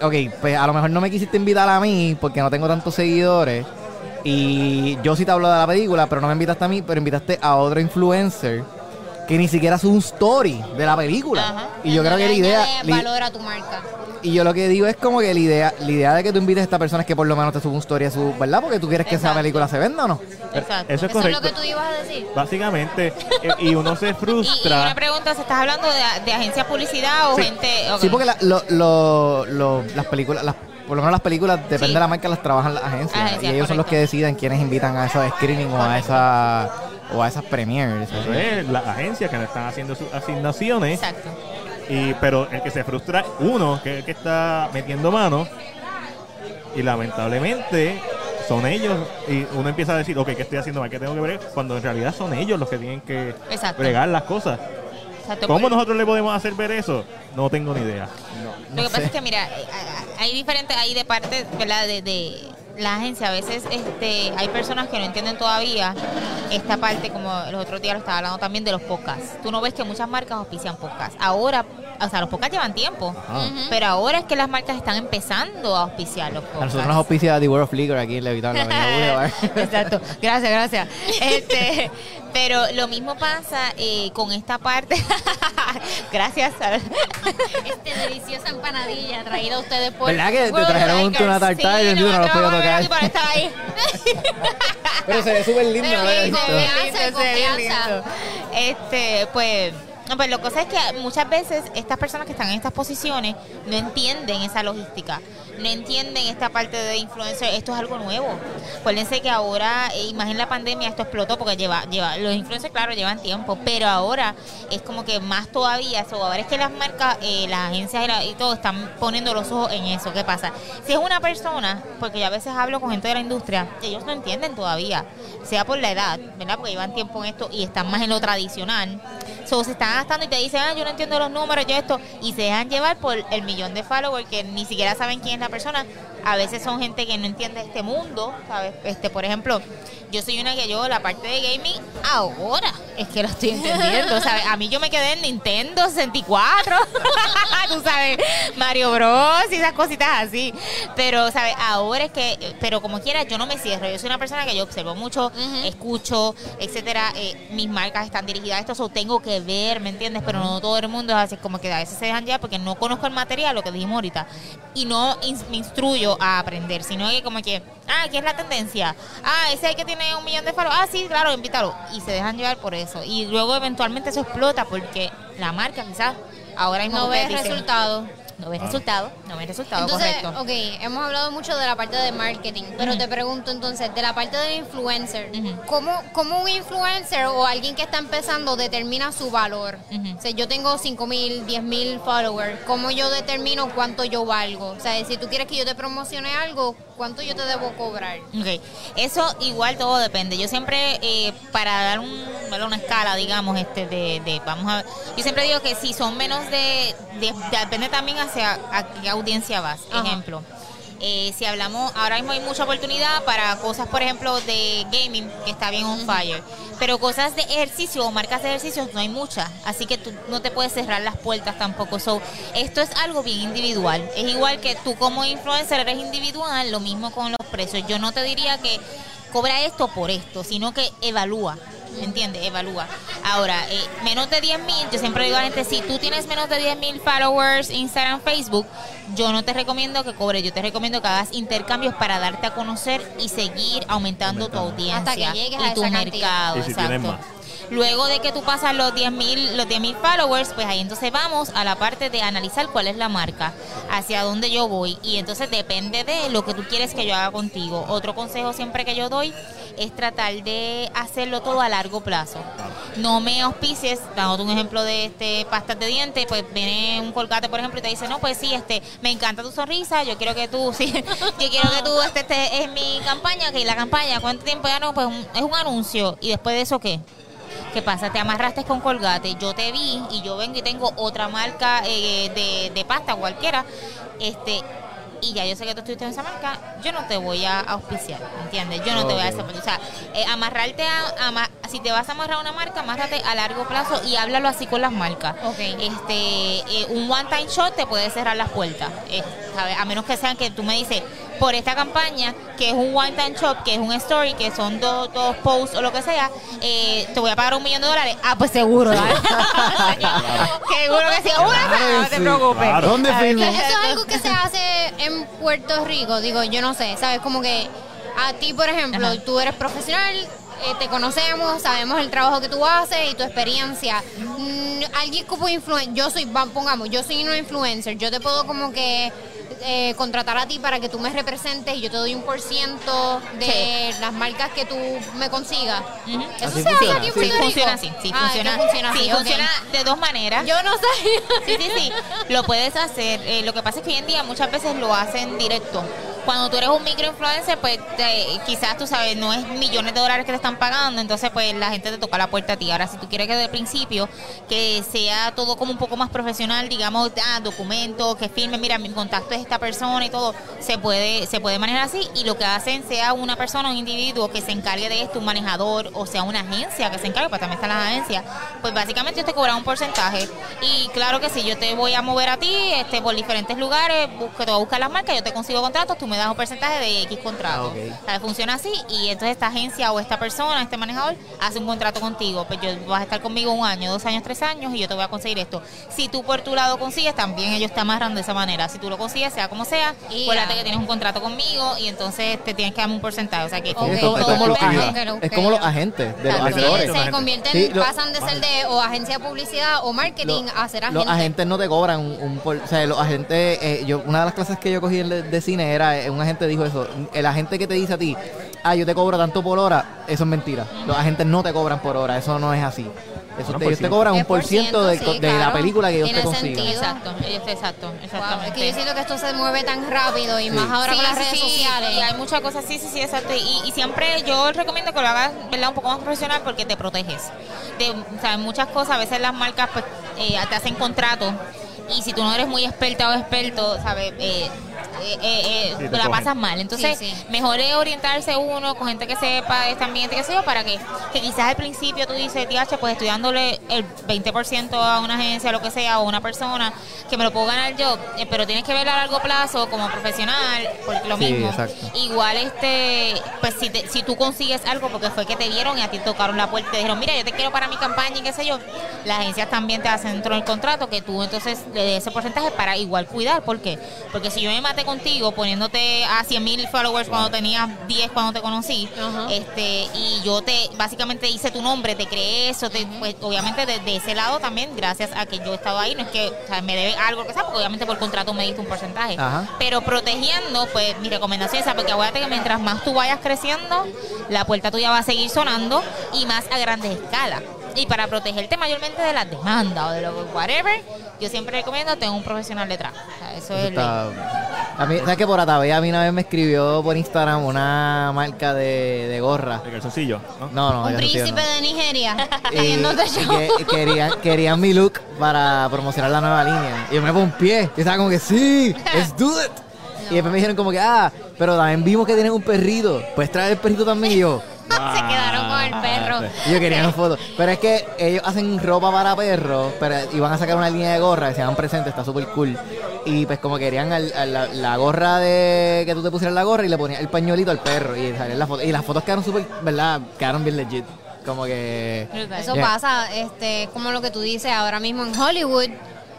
ok, pues a lo mejor no me quisiste invitar a mí porque no tengo tantos seguidores. Y yo sí te hablo de la película, pero no me invitaste a mí, pero invitaste a otro influencer que ni siquiera hace un story de la película. Ajá. Y yo creo que la idea. valor a tu marca. y yo lo que digo es como que la idea, la idea de que tú invites a esta persona es que por lo menos te suba un story a su, ¿verdad? Porque tú quieres que esa película se venda o no. Exacto. Eso es Eso es lo correcto. que tú ibas a decir. Básicamente, eh, y uno se Y, y frustra. una pregunta, ¿se estás hablando de, de agencias de publicidad o Sí. gente...? Sí, porque la- lo- lo- lo- las películas, las, por lo menos las películas, depende Sí. de la marca, las trabajan las agencias. Agencias, y ellos son los correcto. que deciden quiénes invitan a esos screenings o a esa o a esas. Eso es las agencias que no están haciendo sus asignaciones. Exacto. Y, pero el que se frustra, uno, que es el que está metiendo mano, y lamentablemente son ellos, y uno empieza a decir, ok, ¿qué estoy haciendo mal? ¿Qué tengo que ver? Cuando en realidad son ellos los que tienen que Exacto. bregar las cosas. Exacto. ¿Cómo nosotros le podemos hacer ver eso? No tengo ni idea. Lo No que pasa es que, mira, hay diferentes, hay de parte, ¿verdad? De, de la agencia, a veces este, hay personas que no entienden todavía esta parte, como los otros días lo estaba hablando también de los podcasts. Tú no ves que muchas marcas auspician podcasts. Ahora, o sea, los podcasts llevan tiempo, pero ahora es que las marcas están empezando a auspiciar los A podcasts. nosotros nos auspicia The World of Liquor aquí en Levitown, la. Exacto, gracias, gracias. Este, pero lo mismo pasa eh, con esta parte. gracias. Este deliciosa empanadilla traída a ustedes por ¿Verdad que te World trajeron un tuna tartar y Sí, no, no lo puedo tocar? por estar ahí. Pero se ve súper lindo. Este, pues, no, pues lo que pasa es que muchas veces estas personas que están en estas posiciones no entienden esa logística, no entienden esta parte de influencer. Esto es algo nuevo. Acuérdense que ahora, eh, imaginen la pandemia, esto explotó porque lleva, lleva, los influencers, claro, llevan tiempo, pero ahora es como que más todavía. So, ahora es que las marcas, eh, las agencias y todo están poniendo los ojos en eso. ¿Qué pasa? Si es una persona, porque yo a veces hablo con gente de la industria, ellos no entienden todavía, sea por la edad, ¿verdad? Porque llevan tiempo en esto y están más en lo tradicional. So, se están gastando y te dicen, ah, yo no entiendo los números, yo esto, y se dejan llevar por el millón de followers que ni siquiera saben quién es la persona. A veces son gente que no entiende este mundo, ¿sabes? Este, por ejemplo, yo soy una que yo la parte de gaming ahora es que lo estoy entendiendo, ¿sabes? A mí yo me quedé en Nintendo 64, tú sabes, Mario Bros y esas cositas así. Pero, ¿sabes? Ahora es que, pero como quiera, yo no me cierro. Yo soy una persona que yo observo mucho, escucho, etcétera. Eh, mis marcas están dirigidas a esto, so tengo que ver, ¿me entiendes? Pero no todo el mundo es así, como que a veces se dejan ya porque no conozco el material, lo que dijimos ahorita, y no me instruyo a aprender, sino que como que, ah, ¿qué es la tendencia? Ah, ese que tiene un millón de follows, ah, sí, claro, invítalo. Y se dejan llevar por eso. Y luego eventualmente eso explota porque la marca quizás ahora mismo No ves dicen, resultados. No ves resultado, no ves resultado, Entonces, correcto. ok, hemos hablado mucho de la parte de marketing, pero te pregunto entonces, de la parte del influencer, Ujú. ¿cómo, cómo un influencer o alguien que está empezando determina su valor? Ujú. O sea, yo tengo 5 mil, 10 mil followers, ¿cómo yo determino cuánto yo valgo? O sea, si tú quieres que yo te promocione algo, ¿cuánto yo te debo cobrar? Ok, eso igual todo depende. Yo siempre, eh, para dar un, una escala, digamos, este de, de- vamos a yo siempre digo que si son menos de, de- depende también hacia a qué audiencia vas. Ajá. Ejemplo, eh, si hablamos, ahora mismo hay mucha oportunidad para cosas, por ejemplo, de gaming, que está bien on fire, pero cosas de ejercicio o marcas de ejercicios no hay muchas, así que tú no te puedes cerrar las puertas tampoco. So, esto es algo bien individual. Es igual que tú como influencer eres individual, lo mismo con los precios. Yo no te diría que cobra esto por esto, sino que evalúa. ¿Me entiendes? Evalúa. Ahora, eh, menos de 10 mil, yo siempre digo a la gente, si tú tienes menos de 10 mil followers, Instagram, Facebook, yo no te recomiendo que cobres, yo te recomiendo que hagas intercambios para darte a conocer y seguir aumentando, tu audiencia Hasta que llegues y a tu esa mercado. Y si tienes exacto. Luego de que tú pasas los 10.000 los 10.000 followers, pues ahí entonces vamos a la parte de analizar cuál es la marca, hacia dónde yo voy y entonces depende de lo que tú quieres que yo haga contigo. Otro consejo siempre que yo doy es tratar de hacerlo todo a largo plazo. No me auspicies, dándote un ejemplo de este pastas de dientes, pues viene un colgate, por ejemplo, y te dice, no, pues sí, este, me encanta tu sonrisa, yo quiero que tú, sí, yo quiero que tú este, estés en mi campaña, que la campaña, ¿cuánto tiempo ya no? Pues un- es un anuncio, y después de eso, ¿qué? ¿Qué pasa? Te amarraste con Colgate. Yo te vi y yo vengo y tengo otra marca eh, de, de pasta cualquiera. Este, y ya yo sé que tú estuviste en esa marca. Yo no te voy a auspiciar, ¿entiendes? Yo no te voy a hacer. O sea, eh, amarrarte a, ama- Si te vas a amarrar a una marca, amárrate a largo plazo y háblalo así con las marcas. Ok. Este, eh, un one time shot te puede cerrar las puertas. eh, ¿sabes? A menos que sean que tú me dices, por esta campaña, que es un one time shop, que es un story, que son dos, dos posts o lo que sea, eh, te voy a pagar un millón de dólares. Ah, pues seguro, seguro que sí. Una Claro no te sí. preocupes. Claro. ¿Dónde firmo? Eso es algo que se hace en Puerto Rico, digo, yo no sé, ¿sabes? Como que a ti, por ejemplo, Ajá. tú eres profesional, eh, te conocemos, sabemos el trabajo que tú haces y tu experiencia. Mm, alguien como influencer, yo soy, pongamos, yo soy una influencer, yo te puedo como que eh, contratar a ti para que tú me representes y yo te doy un por ciento de las marcas que tú me consigas. Eso Así se hace aquí en sí. Sí, Puerto Rico. funciona así. Sí, Ah, funciona, sí, así, ok. funciona de dos maneras. Yo no sabía. Sí, sí, sí, lo puedes hacer. Eh, lo que pasa es que hoy en día muchas veces lo hacen directo. Cuando tú eres un microinfluencer, pues te- quizás tú sabes, no es millones de dólares que te están pagando, entonces pues la gente te toca la puerta a ti. Ahora, si tú quieres que desde el principio que sea todo como un poco más profesional, digamos, ah, documentos, que firme, mira, mi contacto es esta persona y todo, se puede se puede manejar así y lo que hacen sea una persona, un individuo que se encargue de esto, un manejador o sea una agencia que se encargue, pues también están las agencias, pues básicamente ellos te cobran un porcentaje y claro que si yo te voy a mover a ti este por diferentes lugares, busco, te voy a buscar las marcas, yo te consigo contratos, tú me das un porcentaje de X contrato. Ah, ok. O sea, funciona así y entonces esta agencia o esta persona, este manejador, hace un contrato contigo. Pues yo vas a estar conmigo un año, dos años, tres años y yo te voy a conseguir esto. Si tú por tu lado consigues, también ellos te amarran de esa manera. Si tú lo consigues, sea como sea, Y acuérdate ya. que tienes un contrato conmigo y entonces te tienes que darme un porcentaje. O sea que es, como, es como los agentes, es como los agentes de los. Sí, actores. se convierten, Sí, lo- pasan de ser de o agencia de publicidad o marketing Lo- a ser Los agente. agentes no te cobran un, un por- o sea, los agentes, eh, yo, una de las clases que yo cogí de, de cine era, eh, un agente dijo eso, el agente que te dice a ti, ah, yo te cobro tanto por hora, eso es mentira. Los agentes no te cobran por hora, eso no es así. Eso te, por ellos te cobran un por 10%, ciento de, sí, de la claro. película que ellos Tiene te consigan. sentido. Exacto, ellos- exacto, Wow, exactamente. es que yo siento que esto se mueve tan rápido y más ahora Sí, con las sí, redes sí, sociales. y hay muchas cosas, sí, sí, sí, exacto. Y, y siempre yo recomiendo que lo hagas ¿verdad? un poco más profesional porque te proteges. De, o sea, muchas cosas, a veces las marcas pues, eh, te hacen contratos y si tú no eres muy experta o experto, ¿sabes? Eh, eh, eh, Sí, eh, te la cogen. pasas mal. Entonces, Sí, sí. mejor es orientarse uno con gente que sepa de este ambiente, que sé yo, para que, que quizás al principio tú dices, TH, pues estoy dándole el 20% a una agencia, lo que sea, o a una persona, que me lo puedo ganar yo, eh, pero tienes que verlo a largo plazo como profesional, porque lo Sí, mismo. exacto. Igual, este pues si, te- si tú consigues algo, porque fue que te dieron y a ti tocaron la puerta y te dijeron, mira, yo te quiero para mi campaña y qué sé yo, las agencias también te hacen dentro del contrato que tú entonces le des ese porcentaje para igual cuidar. ¿Por qué? Porque si yo me contigo poniéndote a 100 mil followers cuando tenías 10 cuando te conocí, este y yo te básicamente hice tu nombre, te creé eso, te, pues obviamente desde ese lado también, gracias a que yo he estado ahí, no es que o sea, me debe algo que sea, porque obviamente por contrato me diste un porcentaje. Pero protegiendo, pues mi recomendación es esa, porque acuérdate que mientras más tú vayas creciendo, la puerta tuya va a seguir sonando y más a grandes escalas. Y para protegerte mayormente de las demandas o de lo whatever, yo siempre recomiendo tener un profesional detrás. O sea, eso, Eso es está-. A mí, ¿sabes que Por Atabea a mí una vez me escribió por Instagram una marca de, de gorra. De calzoncillo, ¿no? No, no, Un príncipe de Nigeria. Y, que- y querían, querían mi look para promocionar la nueva línea. Y yo me pie Y estaba como que, sí, let's do it. Y después me dijeron como que, ah, pero también vimos que tienes un perrito. ¿Puedes traer el perrito también? Y yo, y yo quería una foto. Pero es que ellos hacen ropa para perros, pero iban a sacar una línea de gorra que se llaman presentes, está súper cool. Y pues como querían al- la, la gorra de que tú te pusieras la gorra y le ponías el pañuelito al perro. Y salían las fotos. Y las fotos quedaron súper, ¿verdad? Quedaron bien legit. Como que... Eso Yeah. pasa, este, como lo que tú dices ahora mismo en Hollywood,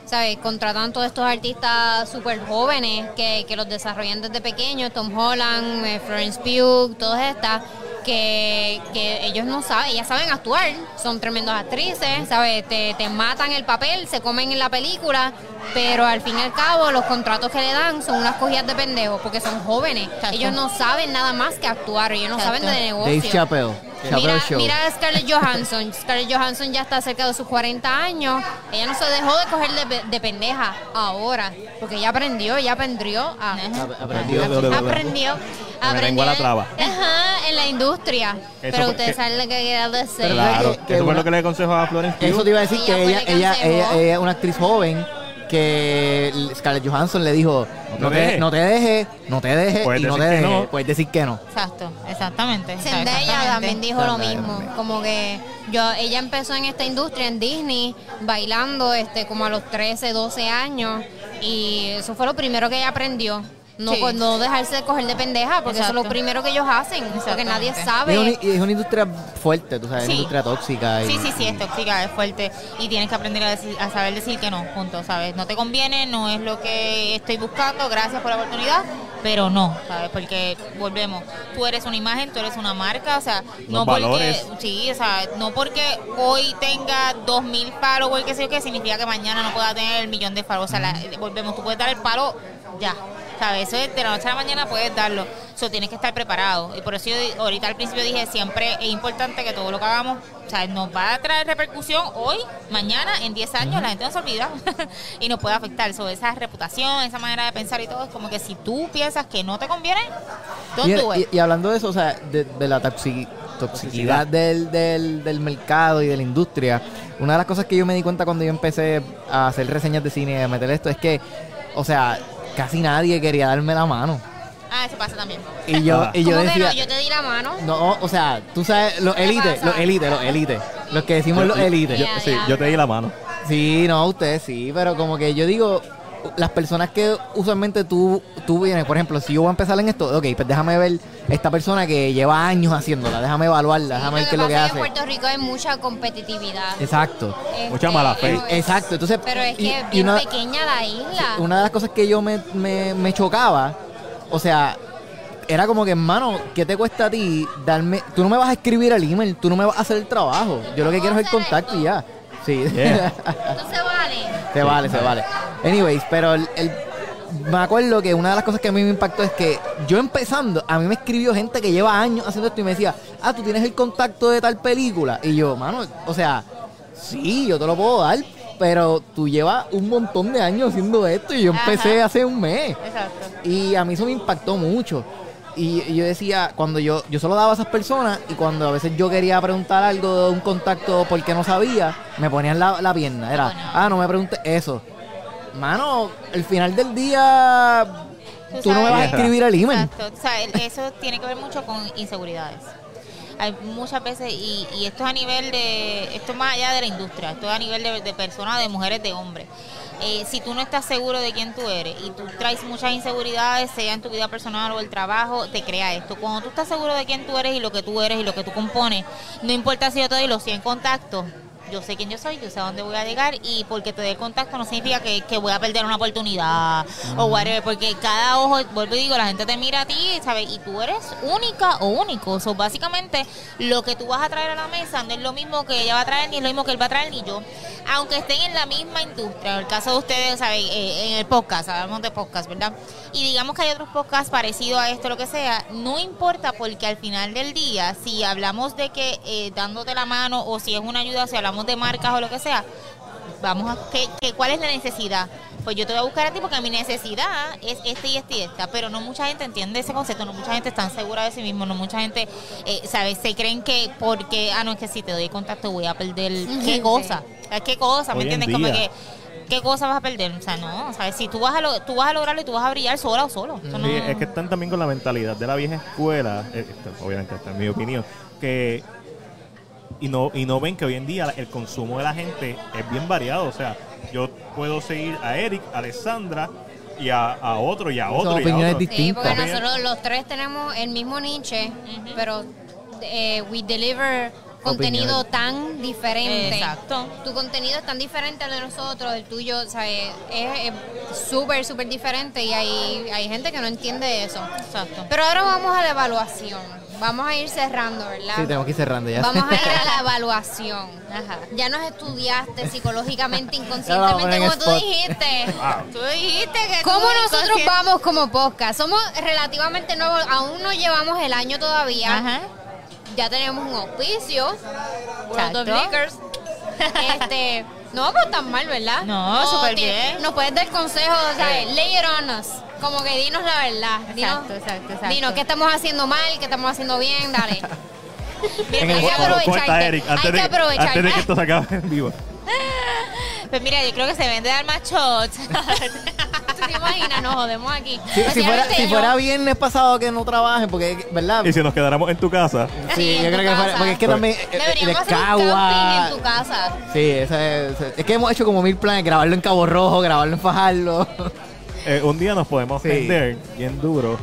¿sabes? Contratan todos estos artistas súper jóvenes que, que los desarrollan desde pequeños, Tom Holland, eh, Florence Pugh, todas estas, que, que ellos no saben, ellas saben actuar, son tremendas actrices, ¿sabes? Te, te matan el papel, se comen en la película, pero al fin y al cabo los contratos que le dan son unas cogidas de pendejos porque son jóvenes. Ellos no saben nada más que actuar, ellos no saben de negocio. Dave Chappelle. Chappelle Mira, mira a Scarlett Johansson. Scarlett Johansson ya está cerca de sus 40 años. Ella no se dejó de coger de, de pendeja ahora. Porque ella aprendió, ella aprendió a. Ap- aprendió. Aprendió. La traba. Ajá, en la industria. Pero ustedes saben lo que quería decir. Pero Claro, que- que eso fue lo que le aconsejo a Florence Pugh. Eso te iba a decir Ella que ella, aconsejó. ella, ella es una actriz joven que Scarlett Johansson le dijo No no te dejes. no te dejes, no te dejes y no te decir que dejes. no. Puedes decir que no. Exacto, exactamente. Zendaya también dijo lo mismo, también. como que yo ella empezó en esta industria en Disney bailando este como a los 13, 12 años y eso fue lo primero que ella aprendió. No, Sí. pues, no dejarse de coger de pendeja, porque eso es lo primero que ellos hacen, porque nadie Exactamente. Y es, sabe. una, y es una industria fuerte, tú sabes, es Sí. una industria tóxica. Y, Sí, sí, sí, es tóxica, es fuerte y tienes que aprender a, decir- a saber decir que no, punto, ¿sabes? No te conviene, no es lo que estoy buscando, gracias por la oportunidad, pero no, ¿sabes? Porque volvemos, tú eres una imagen, tú eres una marca, o sea, no Los porque, valores. sí, o sea, no porque hoy tenga dos mil followers, que sé yo qué, significa que mañana no pueda tener el millón de followers, o sea, la- volvemos, tú puedes dar el palo ya. ¿Sabes? Eso es de la noche a la mañana puedes darlo. Eso tienes que estar preparado. Y por eso yo ahorita al principio dije, siempre es importante que todo lo que hagamos, o sea, nos va a traer repercusión hoy, mañana, en 10 años, la gente no se olvida y nos puede afectar. sobre esa reputación, esa manera de pensar y todo, es como que si tú piensas que no te conviene, Y, y- y hablando de eso, o sea, de, de la toxi- toxicidad del, del, del mercado y de la industria, una de las cosas que yo me di cuenta cuando yo empecé a hacer reseñas de cine y a meter esto es que, o sea, casi nadie quería darme la mano. Ah, eso pasa también. Y yo, Ah. y yo ¿Cómo que decía, no? Yo te di la mano. no, o sea, tú sabes, los ¿Qué élites, los élites, los élites, los que decimos los élites. Yo, sí, yo te di la mano. Sí, no, ustedes sí, pero como que yo digo, las personas que usualmente tú, tú vienes, por ejemplo, si yo voy a empezar en esto, ok, pues déjame ver esta persona que lleva años haciéndola, déjame evaluarla, déjame ver lo qué es lo que hace. en Puerto Rico hay mucha competitividad. Exacto. Este, Mucha mala fe. es. Exacto, entonces... Pero es y- que es y bien una- pequeña la isla. una de las cosas que yo me, me, me chocaba, o sea, era como que, hermano, ¿qué te cuesta a ti darme... Tú no me vas a escribir el email, tú no me vas a hacer el trabajo. Yo lo que quiero es el contacto y ya. Sí. Yeah. Entonces vale. Se vale, se vale. Anyways, pero el, el- me acuerdo que una de las cosas que a mí me impactó es que yo empezando, a mí me escribió gente que lleva años haciendo esto y me decía, ah, tú tienes el contacto de tal película. Y yo, mano, o sea, sí, yo te lo puedo dar, pero tú llevas un montón de años haciendo esto y yo empecé Ajá. hace un mes. Exacto. Y a mí eso me impactó mucho. Y, y yo decía, cuando yo, yo solo daba a esas personas y cuando a veces yo quería preguntar algo de un contacto porque no sabía, me ponían la, la pierna. Era, ah, no me preguntes eso. Mano, el final del día, tú, no me vas a escribir el email. Exacto. O sea, eso tiene que ver mucho con inseguridades. Hay muchas veces, y, y esto es a nivel de, esto es más allá de la industria, esto es a nivel de, de personas, de mujeres, de hombres. Eh, si tú no estás seguro de quién tú eres y tú traes muchas inseguridades, sea en tu vida personal o el trabajo, te crea esto. Cuando tú estás seguro de quién tú eres y lo que tú eres y lo que tú compones, no importa si yo te doy los 100 contactos, yo sé quién yo soy, yo sé a dónde voy a llegar y porque te dé el contacto no significa que, que voy a perder una oportunidad o whatever, porque cada ojo, vuelvo y digo, la gente te mira a ti, ¿sabes? Y tú eres única o único. So, básicamente, lo que tú vas a traer a la mesa no es lo mismo que ella va a traer, ni es lo mismo que él va a traer, ni yo. Aunque estén en la misma industria, en el caso de ustedes, ¿sabes? Eh, en el podcast, hablamos de podcast, ¿verdad? Y digamos que hay otros podcasts parecidos a esto, lo que sea, no importa porque al final del día, si hablamos de que eh, dándote la mano o si es una ayuda, si hablamos de marcas o lo que sea, vamos a que, que- cuál es la necesidad pues yo te voy a buscar a ti porque mi necesidad es este y este y esta pero no mucha gente entiende ese concepto no mucha gente está segura de sí mismo no mucha gente eh, sabes se creen que porque ah no es que si te doy contacto voy a perder qué cosa qué cosa me Hoy en entiendes como que qué cosa vas a perder o sea no sabes si tú vas a lo- tú vas a lograrlo y tú vas a brillar sola o solo Eso no- Sí, es que están también con la mentalidad de la vieja escuela, eh, esto, obviamente esta es mi opinión, que y no y no ven que hoy en día el consumo de la gente es bien variado, o sea, yo puedo seguir a Eric, a Alessandra y a, a otro y a Son otro y a opiniones otro. distintas. Sí, porque Distinta. nosotros los tres tenemos el mismo niche, pero eh, we deliver contenido Opiniones. tan diferente. Exacto. Tu contenido es tan diferente al de nosotros, el tuyo, ¿sabes? Es es súper, súper diferente y hay, hay gente que no entiende eso. exacto Pero ahora vamos a la evaluación. Vamos a ir cerrando, ¿verdad? Sí, tenemos que ir cerrando ya. Vamos a ir a la evaluación. Ajá. Ya nos estudiaste psicológicamente, inconscientemente, como tú dijiste. tú dijiste que ¿Cómo tú nosotros vamos como podcast? Somos relativamente nuevos, aún no llevamos el año todavía. Ajá. Ya tenemos un auspicio, World of. Liquors. Este, no, pues tan mal, ¿verdad? No, O súper bien. Nos puedes dar consejos, ¿sabes? Lay it on us. Como que dinos la verdad. Dinos, Exacto, exacto, exacto. Dinos qué estamos haciendo mal, qué estamos haciendo bien, dale. En el- hay que ¿Cómo- cómo está aprovecharte. Eric? Hay Antes que de, aprovechar. antes de que esto se acabe en vivo. Pues mira, yo creo que se vende dar más shots. ¿Tú te imaginas? Nos jodemos aquí. Si, si fuera, si fuera viernes pasado que no trabajen, porque, ¿verdad? Y si nos quedáramos en tu casa, Sí, yo creo que fuera, porque es que también eh, Deberíamos hacer camping en tu casa. Sí, ese es, es que hemos hecho como mil planes, grabarlo en Cabo Rojo, grabarlo en Fajardo. Eh, un día nos podemos Sí. vender bien duro,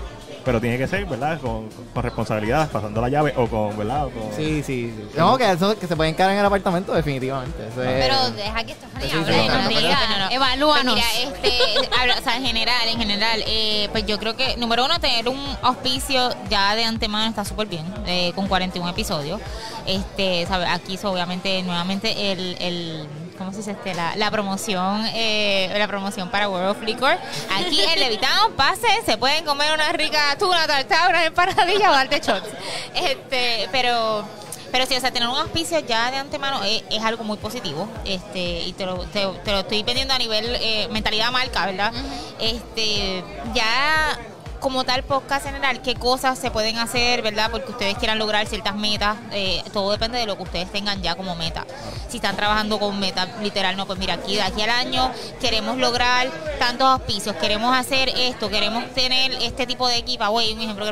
pero tiene que ser, ¿verdad? Con, con responsabilidad, pasando la llave o con, ¿verdad? O con- Sí, sí, sí. No, que eso que se pueden quedar en el apartamento definitivamente. Eso es- Pero deja que Stephanie hable sí, no, diga. No, no, no. Evalúanos. Pues mira, este, habla- o sea, en general, en general, eh, pues yo creo que, número uno, tener un auspicio ya de antemano está súper bien, eh, con 41 episodios. Este, ¿sabe? Aquí, obviamente, nuevamente, el, el ¿cómo se dice? Este, la, la promoción, eh, la promoción para World of Liquor. Aquí en Levitown, pase, se pueden comer una rica tuna, tartar, una empanadilla o darte shots. Este, pero... Pero sí, o sea, tener un auspicio ya de antemano es, es algo muy positivo. Este, y te lo, te, te lo estoy pidiendo a nivel eh, mentalidad marca, ¿verdad? Este, ya como tal podcast general, qué cosas se pueden hacer, ¿verdad? Porque ustedes quieran lograr ciertas metas. eh, todo depende de lo que ustedes tengan ya como meta. Si están trabajando con meta literal, no, pues mira, aquí de aquí al año queremos lograr tantos auspicios, queremos hacer esto, queremos tener este tipo de giveaway, un ejemplo.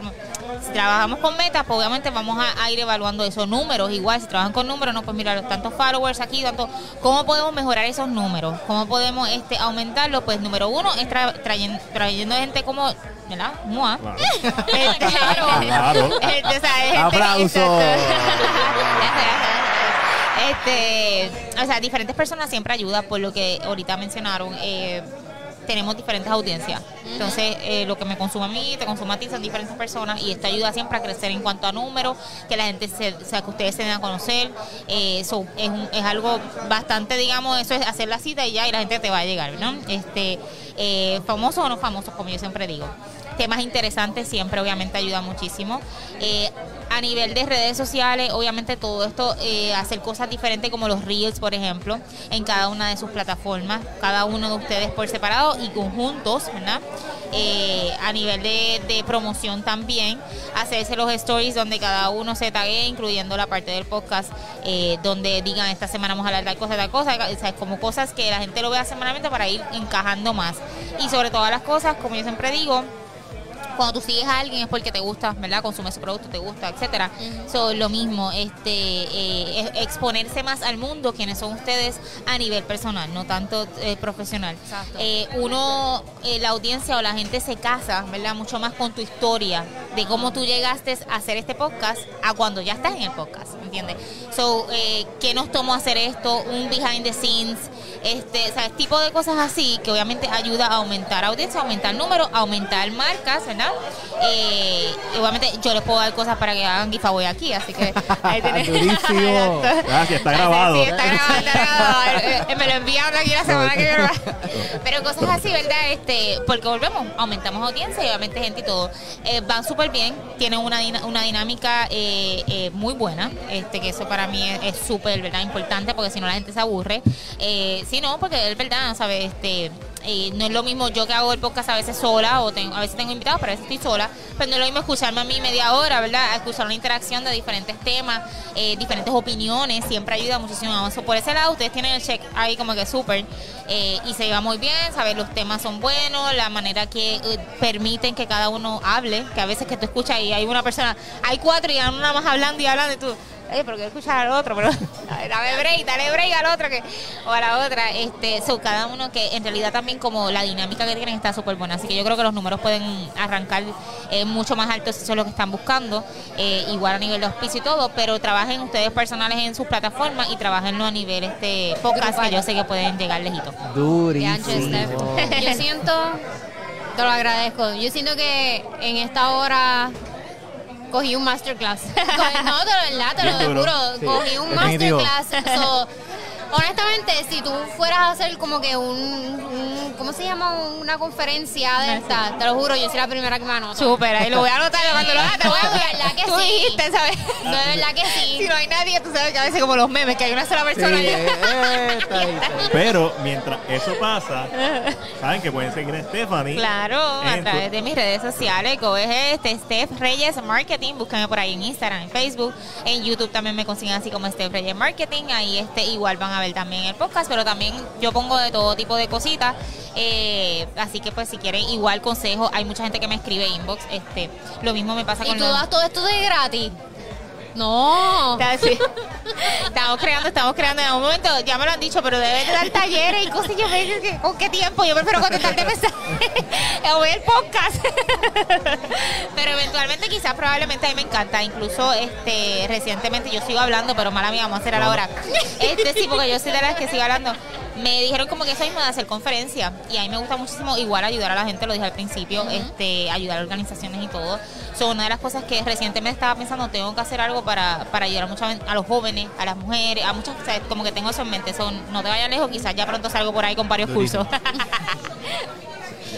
Si trabajamos con metas, pues obviamente vamos a, ir evaluando esos números. Igual, si trabajan con números, no, pues mira, tantos followers aquí, tanto, ¿cómo podemos mejorar esos números? ¿Cómo podemos este aumentarlos? Pues número uno es tra- trayendo, trayendo gente como, ¿verdad? Mua. Claro. Este, Claro. este, o sea, gente- Aplauso. este, o sea, diferentes personas siempre ayudan por lo que ahorita mencionaron. eh, tenemos diferentes audiencias. Entonces, eh, lo que me consume a mí, te consume a ti, son diferentes personas y esto ayuda siempre a crecer en cuanto a números, que la gente, se, o sea, que ustedes se den a conocer. Eh, so, es, un- es algo bastante, digamos, eso es hacer la cita y ya, y la gente te va a llegar, ¿no? Este, eh, famosos o no famosos, como yo siempre digo. Temas interesantes siempre, obviamente, ayuda muchísimo. Eh, a nivel de redes sociales, obviamente todo esto, eh, hacer cosas diferentes como los Reels, por ejemplo, en cada una de sus plataformas, cada uno de ustedes por separado y conjuntos, ¿verdad? Eh, a nivel de, promoción también, hacerse los stories donde cada uno se tague, incluyendo la parte del podcast, donde digan esta semana vamos a hablar tal cosa, tal cosa, o como cosas que la gente lo vea semanalmente para ir encajando más. Y sobre todas las cosas, como yo siempre digo, cuando tú sigues a alguien es porque te gusta, ¿verdad? Consume su producto, te gusta, etcétera. So, lo mismo, este, eh, exponerse más al mundo, quienes son ustedes a nivel personal, no tanto eh, profesional. Exacto. Eh, uno, eh, la audiencia o la gente se casa, ¿verdad? Mucho más con tu historia de cómo tú llegaste a hacer este podcast a cuando ya estás en el podcast, ¿entiendes? So, ¿qué nos tomó hacer esto? Un behind the scenes, este, ¿sabes? Tipo de cosas así que obviamente ayuda a aumentar audiencia, aumentar números, aumentar marcas, ¿verdad? Eh, y obviamente yo les puedo dar cosas para que hagan giveaway aquí, así que ahí tienen. Durísimo. Gracias, está grabado. Sí, está grabado, está grabado. Eh, eh, Me lo enviaron aquí la semana que viene. Pero cosas así, ¿verdad? Este, porque volvemos, aumentamos audiencia y obviamente gente y todo. Eh, van súper bien, tienen una, una dinámica eh, eh, muy buena, este que eso para mí es súper, ¿verdad? Importante porque si no la gente se aburre. Eh, si no, porque es verdad, ¿sabes? Este, no es lo mismo yo que hago el podcast a veces sola o tengo, a veces tengo invitados, pero a veces estoy sola. Pero no es lo mismo escucharme a mí media hora, ¿verdad? Escuchar una interacción de diferentes temas, eh, diferentes opiniones, siempre ayuda muchísimo. So, por ese lado, ustedes tienen el check ahí como que súper eh, y se lleva muy bien, ¿sabes? Los temas son buenos, la manera que eh, permiten que cada uno hable, que a veces que tú escuchas y hay una persona, hay cuatro y nada más hablando y hablando y tú. Oye, pero quiero escuchar al otro, pero dale break, dale break al otro que, o a la otra. Este, so, cada uno que en realidad también como la dinámica que tienen está súper buena. Así que yo creo que los números pueden arrancar eh, mucho más altos si eso es lo que están buscando. eh, igual a nivel de auspicio y todo, pero trabajen ustedes personales en sus plataformas y trabajenlo a nivel este podcast que yo sé que pueden llegar lejitos. Durísimo. Yo siento, te lo agradezco. Yo siento que en esta hora cogí un masterclass. No, de verdad, te lo juro. Sí, Cogí un masterclass. So, honestamente, si tú fueras a hacer como que un, un- ¿cómo se llama? Una conferencia de esta, te lo juro, yo soy la primera que me anoto. Súper, ahí lo voy a anotar cuando lo hagas. te voy a De verdad que Tú sí. dijiste, ¿sabes? No, de verdad que sí. Si no hay nadie, tú sabes que a veces como los memes, que hay una sola Sí, persona. y- eh, está ahí, está ahí. Pero mientras eso pasa, saben que pueden seguir a Stephanie. Claro, a tu- través de mis redes sociales, Go es este, Steph Reyes Marketing, búscame por ahí en Instagram, en Facebook, en YouTube también me consiguen así como Steph Reyes Marketing, ahí este igual van a ver también el podcast, pero también yo pongo de todo tipo de cositas, eh, así que pues si quieren igual consejo, hay mucha gente que me escribe inbox, este, lo mismo me pasa ¿Y con tú los... das todo esto de gratis? No. Está así. Estamos creando, estamos creando. En algún momento ya me lo han dicho, pero debes de dar talleres y cosas. Y yo me ¿con qué tiempo? Yo prefiero contestarte mensajes o ver el podcast. pero eventualmente, quizás, probablemente a mí me encanta. Incluso este recientemente yo sigo hablando, pero mala mía, vamos a hacer a la hora. Este sí, porque yo soy de las que sigo hablando. Me dijeron como que eso mismo de hacer conferencias y a mí me gusta muchísimo igual ayudar a la gente, lo dije al principio, este ayudar a organizaciones y todo. Son una de las cosas que recientemente estaba pensando, tengo que hacer algo para, para ayudar a, mucha, gen- a los jóvenes, a las mujeres, a muchas, o sea, como que tengo eso en mente. Son, no te vayas lejos, quizás ya pronto salgo por ahí con varios Durísimo. cursos.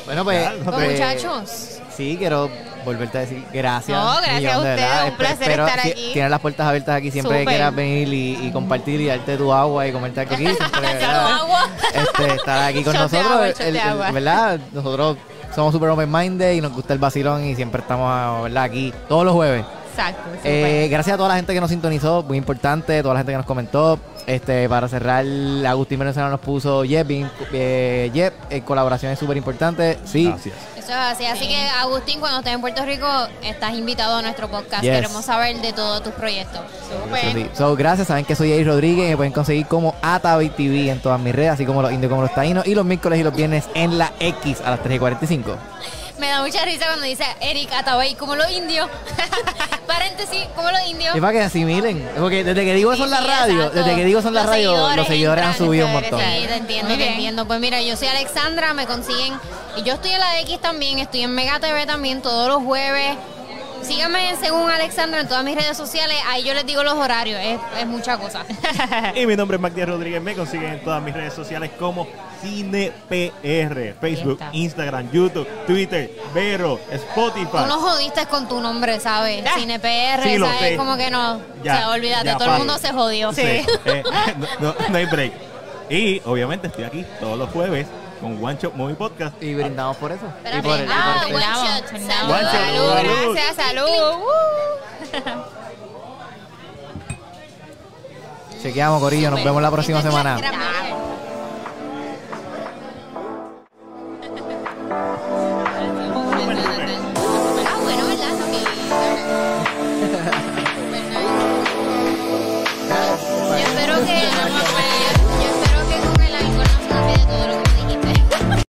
Bueno, pues, Pues, pues, muchachos. Sí, quiero volverte a decir gracias. No, gracias millón, a de ustedes, verdad. un placer Espero- estar si- aquí. Tienes las puertas abiertas aquí siempre que Súper. quieras venir y, y compartir y darte tu agua y comerte algo aquí. Siempre, agua. Este, estar aquí con Shot nosotros. agua, el- el- agua. ¿Verdad? Nosotros somos super open minded y nos gusta el vacilón y siempre estamos, ¿verdad? Aquí todos los jueves. Exacto. Eh, gracias a toda la gente que nos sintonizó, muy importante, toda la gente que nos comentó. Este, para cerrar, Agustín Venezolano nos puso Jep, bien- eh, eh, colaboración es súper importante. Sí, Gracias. Eso es así. Así que, Agustín, cuando estés en Puerto Rico, estás invitado a nuestro podcast. Yes. Queremos saber de todos tus proyectos. Súper. Eso sí. So, gracias, saben que soy Eddie Rodríguez, me pueden conseguir como Atavi TV en todas mis redes, así como los indios como los taínos, y los miércoles y los viernes en la X a las 3 y 45. Me da mucha risa cuando dice Eric Atabey, como los indios. Paréntesis, como los indios. Es para que asimilen, porque desde que digo Sí, son la radio, exacto. desde que digo son la Los radio, seguidores los seguidores han entran, subido un montón. sí. Te entiendo, te bien. entiendo. Pues mira, yo soy Alexandra, me consiguen. Yo estoy en la X también, estoy en Mega TV también todos los jueves. Síganme en según Alexandra en todas mis redes sociales. Ahí yo les digo los horarios. Es, es mucha cosa. Y mi nombre es Magdiel Rodríguez. Me consiguen en todas mis redes sociales como CinePR. Facebook. Instagram, YouTube, Twitter, Vero, Spotify. Tú no jodiste con tu nombre, ¿sabes? Ah. Cine PR, Sí, ¿sabes? sé. Como que no. Ya, o sea, olvídate, ya todo el mundo se jodió. Sí, eh, no, no- no hay break. Y obviamente estoy aquí todos los jueves con One Shot Movie Podcast. Y brindamos por eso. Y por el- y Ah, por el- one brindamos, shot. brindamos. One shot, Salud, salud. gracias, salud. Uh. Chequeamos, Corillo. Nos vemos la próxima semana. Gracias.